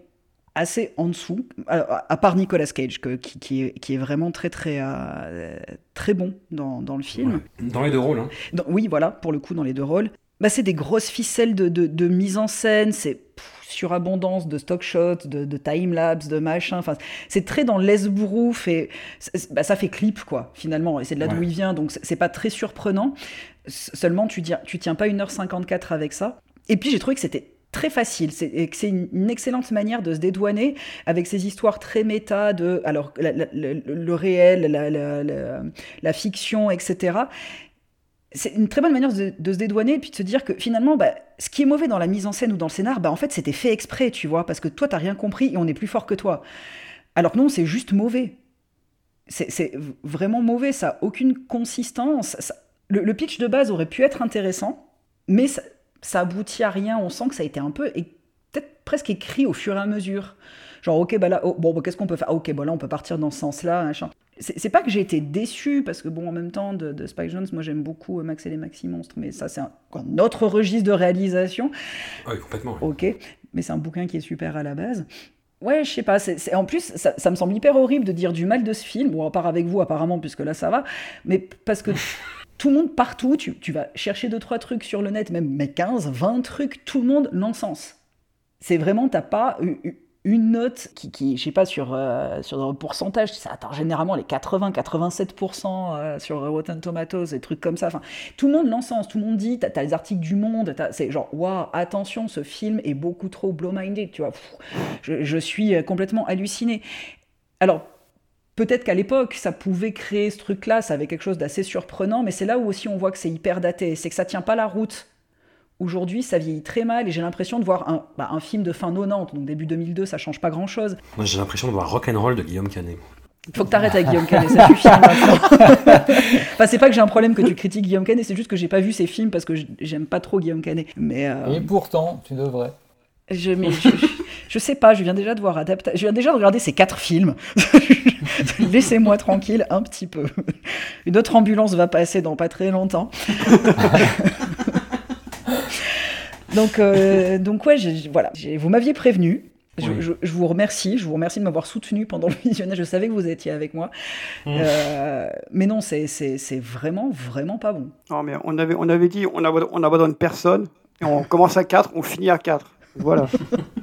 assez en dessous, Alors, à part Nicolas Cage, que- qui, qui est, qui est vraiment très très euh, très bon dans, dans le film. Dans les deux rôles, hein. Dans- oui, voilà, pour le coup, dans les deux rôles. Bah, c'est des grosses ficelles de, de, de mise en scène, c'est pff, surabondance de stock shots, de, de time-lapse, de machin. Enfin, c'est très dans l'esbrouf et bah, ça fait clip, quoi, finalement. Et c'est de là d'où il vient, donc c'est pas très surprenant. Seulement, tu, dis, tu tiens pas 1h54 avec ça. Et puis, j'ai trouvé que c'était très facile, c'est et que c'est une, une excellente manière de se dédouaner avec ces histoires très méta de alors la- la- le, le réel, la fiction, etc c'est une très bonne manière de, se dédouaner et puis de se dire que finalement, bah, ce qui est mauvais dans la mise en scène ou dans le scénar, bah, en fait, c'était fait exprès, tu vois, parce que toi, t'as rien compris et on est plus fort que toi. Alors que non, c'est juste mauvais. C'est vraiment mauvais, ça a aucune consistance. Le, pitch de base aurait pu être intéressant, mais ça, aboutit à rien. On sent que ça a été un peu, peut-être presque écrit au fur et à mesure. Genre, ok, bah là, oh, bon, bah, qu'est-ce qu'on peut faire? Ah, Ok, bah là, on peut partir dans ce sens-là. C'est pas que j'ai été déçu, parce que bon, en même temps, de, de Spike Jones, moi j'aime beaucoup euh, Max et les Maxi Monstres, mais ça, c'est un, un autre registre de réalisation. Oui, complètement. Ok, mais c'est un bouquin qui est super à la base. Ouais, je sais pas. c'est- en plus, ça, ça me semble hyper horrible de dire du mal de ce film. Bon, à part avec vous, apparemment, puisque là, ça va. Mais parce que tout le monde, partout, tu, tu vas chercher deux, trois trucs sur le net, même mais 15, 20 trucs, tout le monde l'encense. C'est vraiment, t'as pas eu- eu- une note qui, qui je sais pas, sur, euh, sur un pourcentage, ça atteint généralement les 80, 87% euh, sur Rotten Tomatoes, des trucs comme ça. Tout le monde l'encense, tout le monde dit, t'as as les articles du Monde, c'est genre, waouh, attention, ce film est beaucoup trop blow-minded, tu vois. Je, je suis euh, complètement halluciné. Alors, peut-être qu'à l'époque, ça pouvait créer ce truc-là, ça avait quelque chose d'assez surprenant, mais c'est là où aussi on voit que c'est hyper daté, c'est que ça tient pas la route. Aujourd'hui, ça vieillit très mal et j'ai l'impression de voir un, bah, un film de fin 90, donc début 2002, ça change pas grand-chose. Moi, j'ai l'impression de voir Rock'n'Roll de Guillaume Canet. Faut que t'arrêtes avec Guillaume Canet, ça suffit maintenant. enfin, c'est pas que j'ai un problème que tu critiques Guillaume Canet, c'est juste que j'ai pas vu ses films parce que j'aime pas trop Guillaume Canet. Mais euh, Et pourtant, tu devrais. je, mais je, je sais pas, je viens déjà de voir adapta- je viens déjà de regarder ces quatre films. Laissez-moi tranquille un petit peu. Une autre ambulance va passer dans pas très longtemps. donc, euh, donc ouais, voilà, vous m'aviez prévenu. Je, Oui. je- je vous remercie, je vous remercie de m'avoir soutenu pendant le visionnage. Je savais que vous étiez avec moi, Mmh. Euh, mais non, c'est vraiment vraiment pas bon. Non, mais on avait, on avait dit on abandonne, on abandonne personne. Et on commence à 4, on finit à 4. Voilà.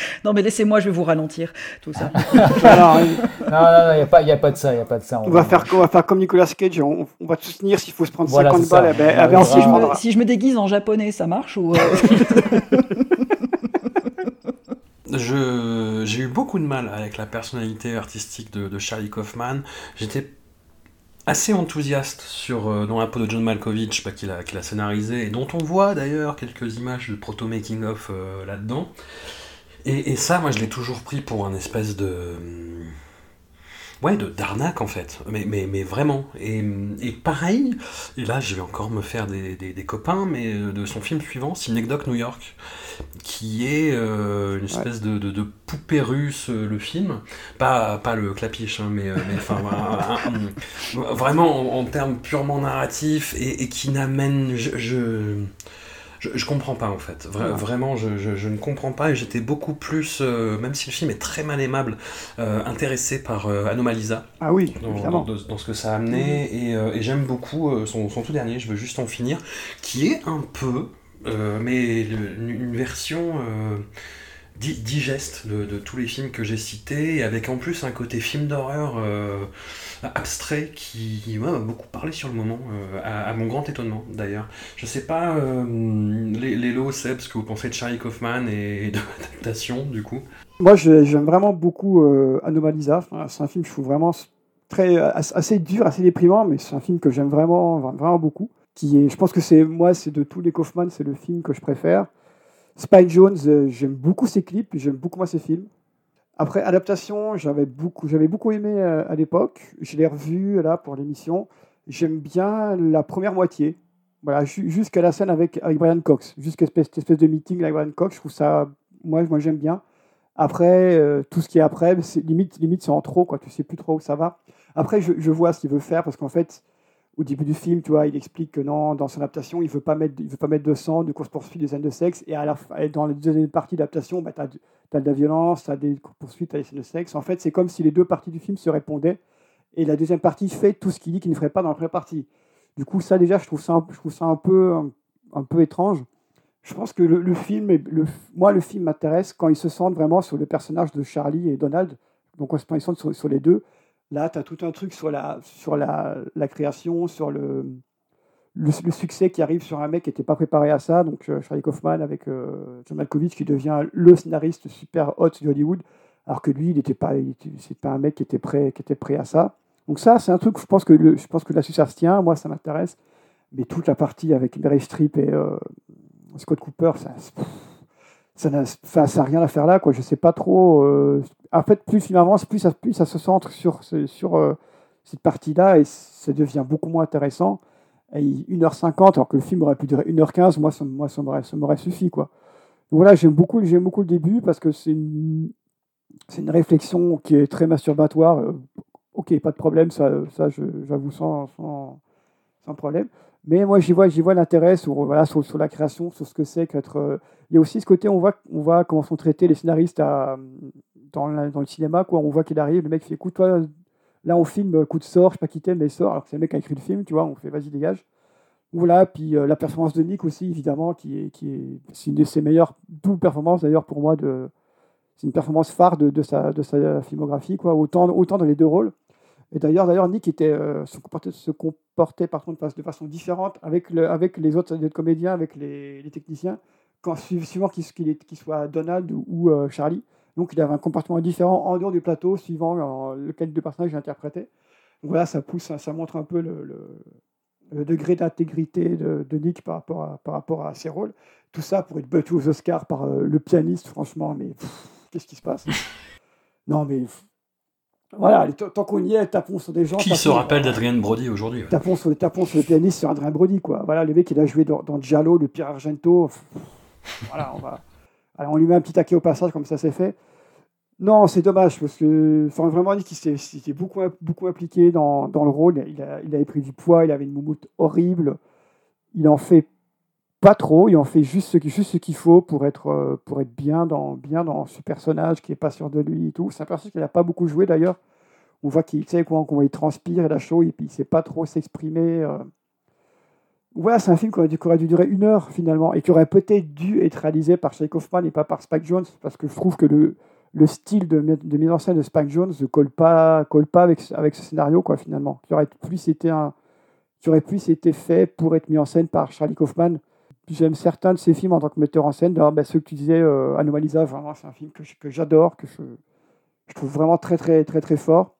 Non, mais laissez-moi, je vais vous ralentir tout ça. Voilà, Non, non, il n'y a, pas- y a pas de ça, il a pas de ça. on, va faire, on va faire comme Nicolas Cage, on, on va te soutenir s'il faut se prendre Voilà, 50 c'est ça. balles. Eh ben, eh ben, si je me, prendrai. si je me déguise en japonais, ça marche ou euh, Je- J'ai eu beaucoup de mal avec la personnalité artistique de, de Charlie Kaufman. J'étais assez enthousiaste sur euh, dans la peau de John Malkovich, bah, qu'il a, qu'il a scénarisé, et dont on voit d'ailleurs quelques images de proto-making-of euh, là-dedans. Et, et ça, moi, je l'ai toujours pris pour un espèce de... Ouais, de d'arnaque en fait, mais, mais, mais vraiment. Et, et pareil, et là je vais encore me faire des, des, des copains, mais euh, de son film suivant, Synecdoche New York, qui est euh, une espèce de, de, de poupée russe, euh, le film. Pas, pas le clapiche, hein, mais, euh, mais enfin, vraiment en, en termes purement narratifs et, et qui n'amène. Je, je, je, je comprends pas en fait. Vra- Ouais. Vraiment, je, je, je ne comprends pas et j'étais beaucoup plus, euh, même si le film est très mal aimable, euh, intéressé par euh, Anomalisa. Ah oui, dans, évidemment. dans- dans ce que ça a amené et, euh, et j'aime beaucoup son, son tout dernier, je veux juste en finir, qui est un peu, mais le- une, une version digeste de, tous les films que j'ai cités, avec en plus un côté film d'horreur euh, abstrait qui m'a beaucoup parlé sur le moment, euh, à, mon grand étonnement d'ailleurs. Je sais pas, euh, les, Seb, ce que vous pensez de Charlie Kaufman et de l'adaptation du coup. Moi, j'aime vraiment beaucoup euh, Anomalisa. C'est un film, je trouve vraiment très, as- assez dur, assez déprimant, mais c'est un film que j'aime vraiment, vraiment beaucoup. qui est, je pense que c'est moi, c'est de tous les Kaufman, c'est le film que je préfère. Spike Jones, euh, j'aime beaucoup ses clips, j'aime beaucoup moins ses films. Après, adaptation, j'avais beaucoup, j'avais beaucoup aimé euh, à l'époque. Je l'ai revu là pour l'émission. J'aime bien la première moitié. Voilà, jusqu'à la scène avec, avec Brian Cox, jusqu'à cette espèce de meeting avec Brian Cox, je trouve ça, moi, moi j'aime bien. Après, euh, tout ce qui est après, c'est limite, limite c'est en trop, quoi. Tu sais plus trop où ça va. Après, je, je vois ce qu'il veut faire parce qu'en fait, au début du film, tu vois, il explique que non, dans son adaptation, il veut veut pas mettre de sang, de course-poursuite, des scènes de sexe. Et, à la, dans la deuxième partie d'adaptation, bah, tu as, de la violence, tu as des courses-poursuites, tu as des scènes de sexe. En fait, c'est comme si les deux parties du film se répondaient. Et la deuxième partie fait tout ce qu'il dit qu'il ne ferait pas dans la première partie. Du coup, ça, déjà, je trouve ça, je trouve ça un, peu, un, peu étrange. Je pense que le, film, moi, le film m'intéresse quand ils se centrent vraiment sur le personnage de Charlie et Donald. Donc, quand ils sont sur, sur les deux Là, tu as tout un truc sur la, sur la, la création, sur le, le, succès qui arrive sur un mec qui n'était pas préparé à ça. Donc, euh, Charlie Kaufman avec euh, John Malkovich qui devient le scénariste super hot de Hollywood, alors que lui, il n'était pas, pas un mec qui était prêt, qui était prêt à ça. Donc ça, c'est un truc, je pense que je pense que là, ça se tient. Moi, ça m'intéresse. Mais toute la partie avec Mary Streep et euh, Scott Cooper, ça, ça n'a rien à faire là. Quoi. Je sais pas trop. Euh, en fait, plus il avance, plus ça, plus ça se centre sur, sur euh, cette partie-là et ça devient beaucoup moins intéressant. Et 1h50, alors que le film aurait pu durer 1h15, moi, ça, moi, ça m'aurait suffi. Quoi. Donc voilà, j'aime beaucoup, beaucoup le début parce que c'est une, une réflexion qui est très masturbatoire. Euh, ok, pas de problème, ça, ça j'avoue sans, sans, problème. Mais moi, j'y vois, j'y vois l'intérêt sur, voilà, sur, la création, sur ce que c'est qu'être. Il y a aussi ce côté, on voit, on voit comment sont traités les scénaristes dans, le cinéma. Quoi. On voit qu'il arrive, le mec fait écoute, toi, là, on filme, coup de sort, je sais pas qui t'aime, mais sort. Alors que c'est le mec qui a écrit le film, tu vois, on fait vas-y, dégage. Voilà, puis euh, la performance de Nick aussi, évidemment, qui est, qui est, c'est une de ses meilleures doubles performances, d'ailleurs, pour moi, c'est une performance phare de, sa, de sa filmographie, quoi, autant, autant dans les deux rôles. Et d'ailleurs, d'ailleurs, Nick était, euh, se comportait, se comportait par de façon différente avec les, autres, comédiens, avec les, techniciens, quand, suivant qu'il soit Donald ou, euh, Charlie. Donc il avait un comportement différent en dehors du plateau, suivant euh, lequel de personnage il interprétait. Donc voilà, ça pousse, ça, montre un peu le, le, degré d'intégrité de, de, Nick par rapport, à, par rapport à ses rôles. Tout ça pour être battu aux Oscars par le pianiste, franchement, mais qu'est-ce qui se passe? Non, mais voilà, tant qu'on y est, tapons sur des gens. Qui se rappelle d'Adrien Brody aujourd'hui tapons, sur, tapons sur le pianiste sur Adrien Brody, quoi. Voilà, le mec, il a joué dans, dans Giallo, le Pierre Argento. Voilà, on va. Alors, on lui met un petit taquet au passage, comme ça c'est fait. Non, c'est dommage, parce que enfin, vraiment, Nick, il s'était beaucoup, beaucoup impliqué dans, dans le rôle. Il, a, il avait pris du poids, il avait une moumoute horrible. Il en fait pas trop, il en fait juste ce, juste ce qu'il faut pour être, euh, pour être bien, dans, bien dans ce personnage qui est pas sûr de lui et tout. C'est un personnage qu'il n'a pas beaucoup joué d'ailleurs. On voit qu'il sait quoi, il transpire et la chaud il sait pas trop s'exprimer. Euh. Voilà, c'est un film qui aurait, dû, durer une heure finalement et qui aurait peut-être dû être réalisé par Shake Kaufman et pas par Spike Jones parce que je trouve que le, le style de, de mise en scène de Spike Jones ne colle pas, colle pas avec, avec ce scénario quoi finalement. Qui aurait plus été un qui aurait fait pour être mis en scène par Charlie Kaufman J'aime certains de ses films en tant que metteur en scène. D'ailleurs, bah, ceux que tu disais, euh, Anomalisa, vraiment, c'est un film que, que j'adore, que je, je, trouve vraiment très, très, très, très fort.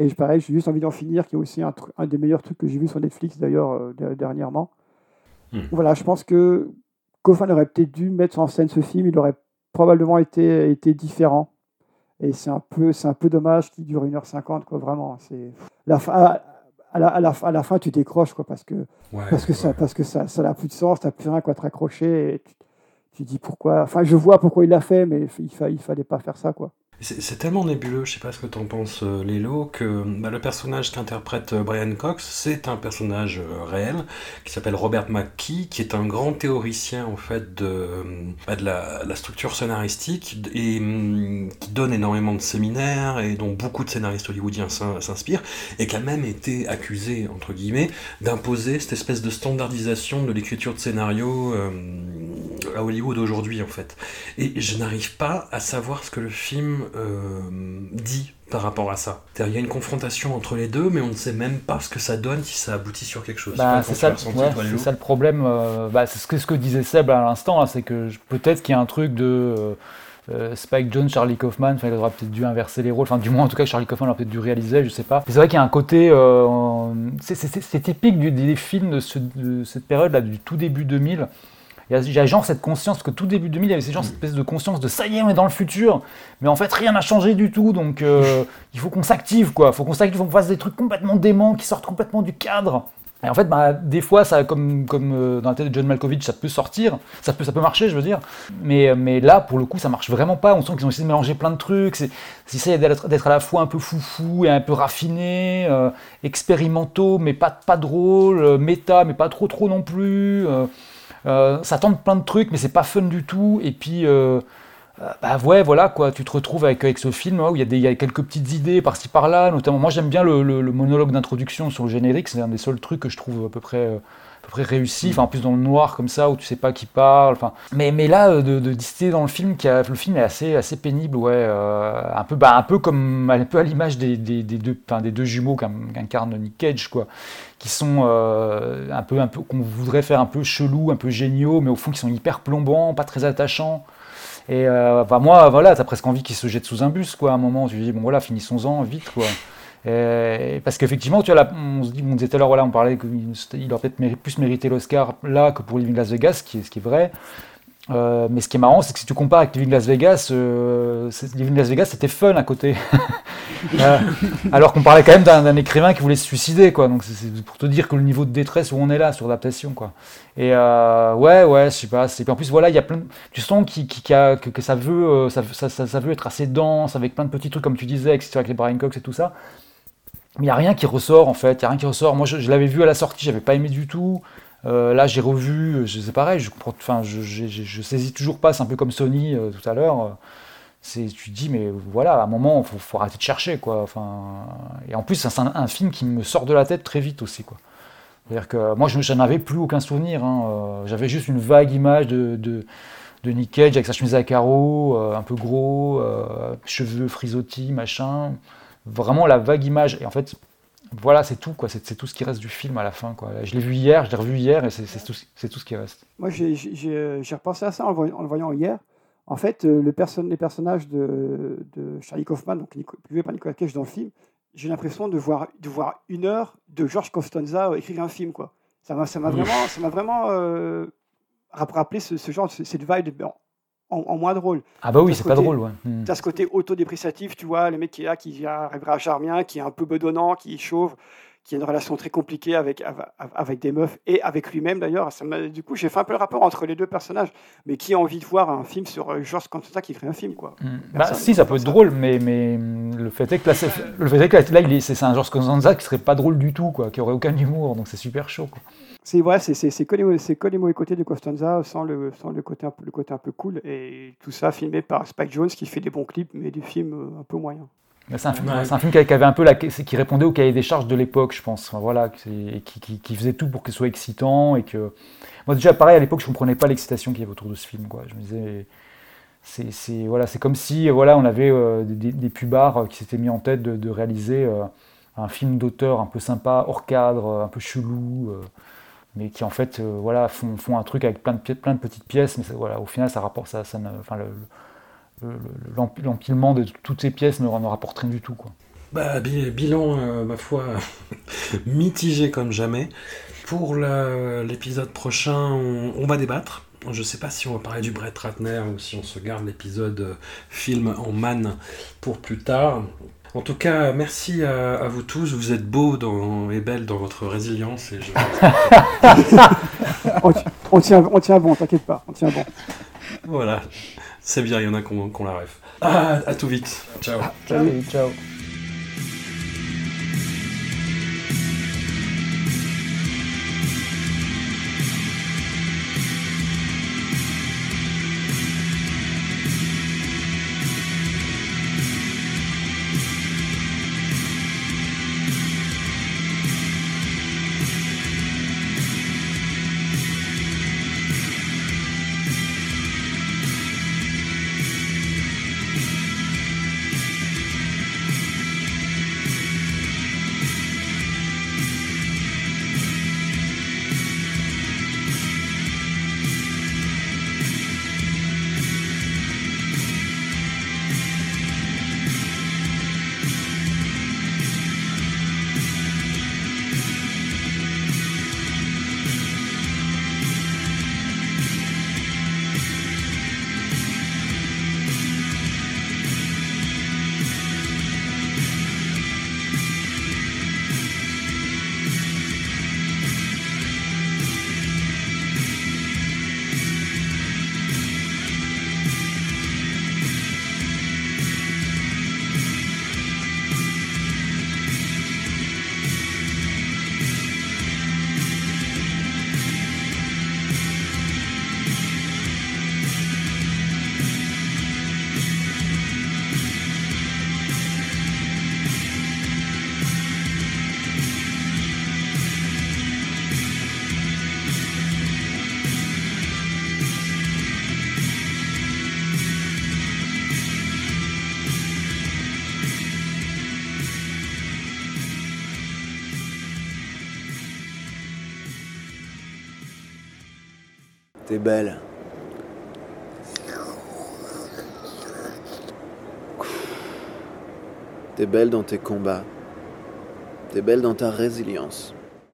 Et pareil, j'ai juste envie d'en finir, qui est aussi un, un, des meilleurs trucs que j'ai vu sur Netflix, d'ailleurs, euh, dernièrement. Hmm. Voilà, je pense que Kaufman aurait peut-être dû mettre en scène ce film, il aurait probablement été, été différent. Et c'est un peu, c'est un peu dommage qu'il dure 1h50, quoi, vraiment. C'est la fin, à la, à, la, à la, fin, tu décroches, quoi, parce que, parce que, ça, parce que ça n'a plus de sens, tu n'as plus rien quoi te raccrocher. Et tu, tu, dis pourquoi. Enfin, je vois pourquoi il l'a fait, mais il ne il fallait pas faire ça. quoi. C'est tellement nébuleux, je sais pas ce que t'en penses, euh, Lélo, que bah, le personnage qu'interprète euh, Brian Cox, c'est un personnage euh, réel qui s'appelle Robert McKee, qui est un grand théoricien en fait de, bah, de la, structure scénaristique et hum, qui donne énormément de séminaires et dont beaucoup de scénaristes hollywoodiens s'inspirent et qui a même été accusé entre guillemets d'imposer cette espèce de standardisation de l'écriture de scénario à Hollywood aujourd'hui en fait. Et je n'arrive pas à savoir ce que le film dit par rapport à ça. Il y a une confrontation entre les deux, mais on ne sait même pas ce que ça donne si ça aboutit sur quelque chose. Bah, c'est ça, ça, le problème. Euh, bah, c'est ce que, ce que disait Seb à l'instant, c'est que peut-être qu'il y a un truc de. euh, Spike Jones, Charlie Kaufman, il aurait peut-être dû inverser les rôles, enfin du moins en tout cas Charlie Kaufman aurait peut-être dû réaliser, je sais pas. C'est vrai qu'il y a un côté, euh, c'est- typique du- des films de, ce- de cette période-là, du tout début 2000. Il y a- il y a genre cette conscience, parce que tout début 2000, il y avait ces gens, cette espèce de conscience de ça y est, on est dans le futur, mais en fait rien n'a changé du tout, donc euh, il faut qu'on s'active, quoi. Il faut qu'on s'active, faut qu'on fasse des trucs complètement déments, qui sortent complètement du cadre. Et en fait, bah, des fois, ça, comme, comme euh, dans la tête de John Malkovich, ça peut sortir, ça peut, ça peut marcher, je veux dire. Mais, mais là, pour le coup, ça marche vraiment pas. On sent qu'ils ont essayé de mélanger plein de trucs. C'est- Ils essayent d'être à la fois un peu foufou et un peu raffiné, euh, expérimentaux, mais pas, pas drôle, euh, méta, mais pas trop trop non plus. euh, euh, ça tente plein de trucs, mais c'est pas fun du tout. Et puis, euh, euh, bah ouais, voilà quoi, tu te retrouves avec, avec ce film hein, où il y, a des- quelques petites idées par-ci par-là, notamment. Moi j'aime bien le, monologue d'introduction sur le générique, c'est un des seuls trucs que je trouve à peu près, euh, près réussi. Enfin, en plus dans le noir comme ça, où tu sais pas qui parle. Enfin, mais, mais là, euh, de, discuter dans le film, qui a, le film est assez, assez pénible, ouais, euh, un peu, bah, un peu comme, un peu à l'image des, des, deux, des deux jumeaux qu'in- qu'incarne Nick Cage, quoi qui sont euh, un peu, un peu qu'on voudrait faire un peu chelou, un peu géniaux, mais au fond qui sont hyper plombants, pas très attachants. Et enfin, moi, voilà, t'as presque envie qu'ils se jettent sous un bus, quoi. À un moment, tu dis bon voilà, finissons-en vite, quoi. Et- parce qu'effectivement, tu on se dit, on disait tout à l'heure, voilà, on parlait qu'il aurait peut-être plus mérité l'Oscar là que pour Living Las Vegas, ce qui est, ce qui est vrai. Euh, mais ce qui est marrant, c'est que si tu compares avec Living Las Vegas, euh, Living Las Vegas c'était fun à côté. Euh, alors qu'on parlait quand même d'un écrivain qui voulait se suicider, quoi. Donc c'est- pour te dire que le niveau de détresse où on est là sur l'adaptation, quoi. Et euh, ouais, ouais, je sais pas. c'est- puis en plus, voilà, il y a plein. Tu sens qu'il- qu'il y a- que, que ça veut, euh, ça, ça- ça veut être assez dense, avec plein de petits trucs comme tu disais, avec, avec les Brian Cox et tout ça. Mais il n'y a rien qui ressort en fait, il n'y a rien qui ressort. Moi je, l'avais vu à la sortie, j'avais pas aimé du tout. Euh, là j'ai revu, euh, c'est pareil, je comprends, enfin je, saisis toujours pas, c'est un peu comme Sony euh, tout à l'heure. C'est, tu te dis mais voilà, à un moment faut, faut arrêter de chercher quoi. Enfin, et en plus c'est un, film qui me sort de la tête très vite aussi quoi. C'est-à-dire que moi je j'en avais plus aucun souvenir. hein, J'avais juste une vague image de, de, Nick Cage avec sa chemise à carreaux, un peu gros, cheveux frisottis, machin. Vraiment la vague image. Et en fait, voilà, c'est tout, quoi. C'est c'est tout ce qui reste du film à la fin, quoi. Je l'ai vu hier, je l'ai revu hier, et c'est c'est tout, c'est tout ce qui reste. Moi, j'ai- j'ai j'ai repensé à ça en le voyant, hier. En fait, euh, le perso- les personnages de, de Charlie Kaufman, donc joué par Nicolas Cage dans le film, j'ai l'impression de voir, de voir une heure de George Costanza euh, écrire un film. Quoi. Ça m'a ça m'a Oui. vraiment, ça m'a vraiment euh, rapp- rappelé ce, ce genre, ce- cette vibe en, moins drôle. Ah bah oui, ce c'est pas drôle, ouais. Hmm. T'as ce côté autodépreciatif, tu vois, le mec qui est là, qui arrivera à Charmien, qui est un peu bedonnant, qui est chauve, qui a une relation très compliquée avec, avec, des meufs et avec lui-même d'ailleurs. Du coup, j'ai fait un peu le rapport entre les deux personnages. Mais qui a envie de voir un film sur euh, George Costanza qui écrit un film, quoi? Hmm. Bah si, ça peut être drôle, mais, mais hum, le fait est que là, c'est- le fait est que là, il c'est un George Costanza qui serait pas drôle du tout, quoi, qui aurait aucun humour, donc c'est super chaud, quoi. C'est ouais, c'est c'est- c'est que, les- mauvais côtés de Costanza sans le, sans le, côté un peu, le côté un peu cool. Et tout ça filmé par Spike Jones qui fait des bons clips, mais des films euh, un peu moyens. C'est un, film- Ouais. c'est un film qui avait un peu la, qui répondait au cahier des charges de l'époque, je pense. Enfin, voilà, qui, et qui, qui- qui faisait tout pour qu'il soit excitant et que. Moi déjà pareil à l'époque, je comprenais pas l'excitation qu'il y avait autour de ce film. Quoi. Je me disais, c'est c'est- voilà, c'est comme si voilà, on avait euh, des, des pubards euh, qui s'étaient mis en tête de, de réaliser euh, un film d'auteur un peu sympa, hors cadre, un peu chelou. euh, mais qui en fait voilà, font, font un truc avec plein de, plein de petites pièces, mais ça- voilà, au final ça rapporte ça, ça ne- enfin, le- le- le- l'emp- l'empilement de toutes ces pièces ne, ne rapporte rien du tout. Quoi. Bah, bi- bilan, euh, ma foi, mitigé comme jamais. Pour la- l'épisode prochain, on, on va débattre. Je sais pas si on va parler du Brett Ratner ou si on se garde l'épisode euh, film en man pour plus tard. En tout cas, merci à, à vous tous. Vous êtes beaux dans- et belles dans votre résilience. Et je... on, on tient, on tient bon, t'inquiète pas, on tient bon. voilà, c'est bien, il y en a qu'on qu'on la rêve. Ah, à tout vite. Ciao. Salut, ciao. Belle. T'es belle dans tes combats. T'es belle dans ta résilience.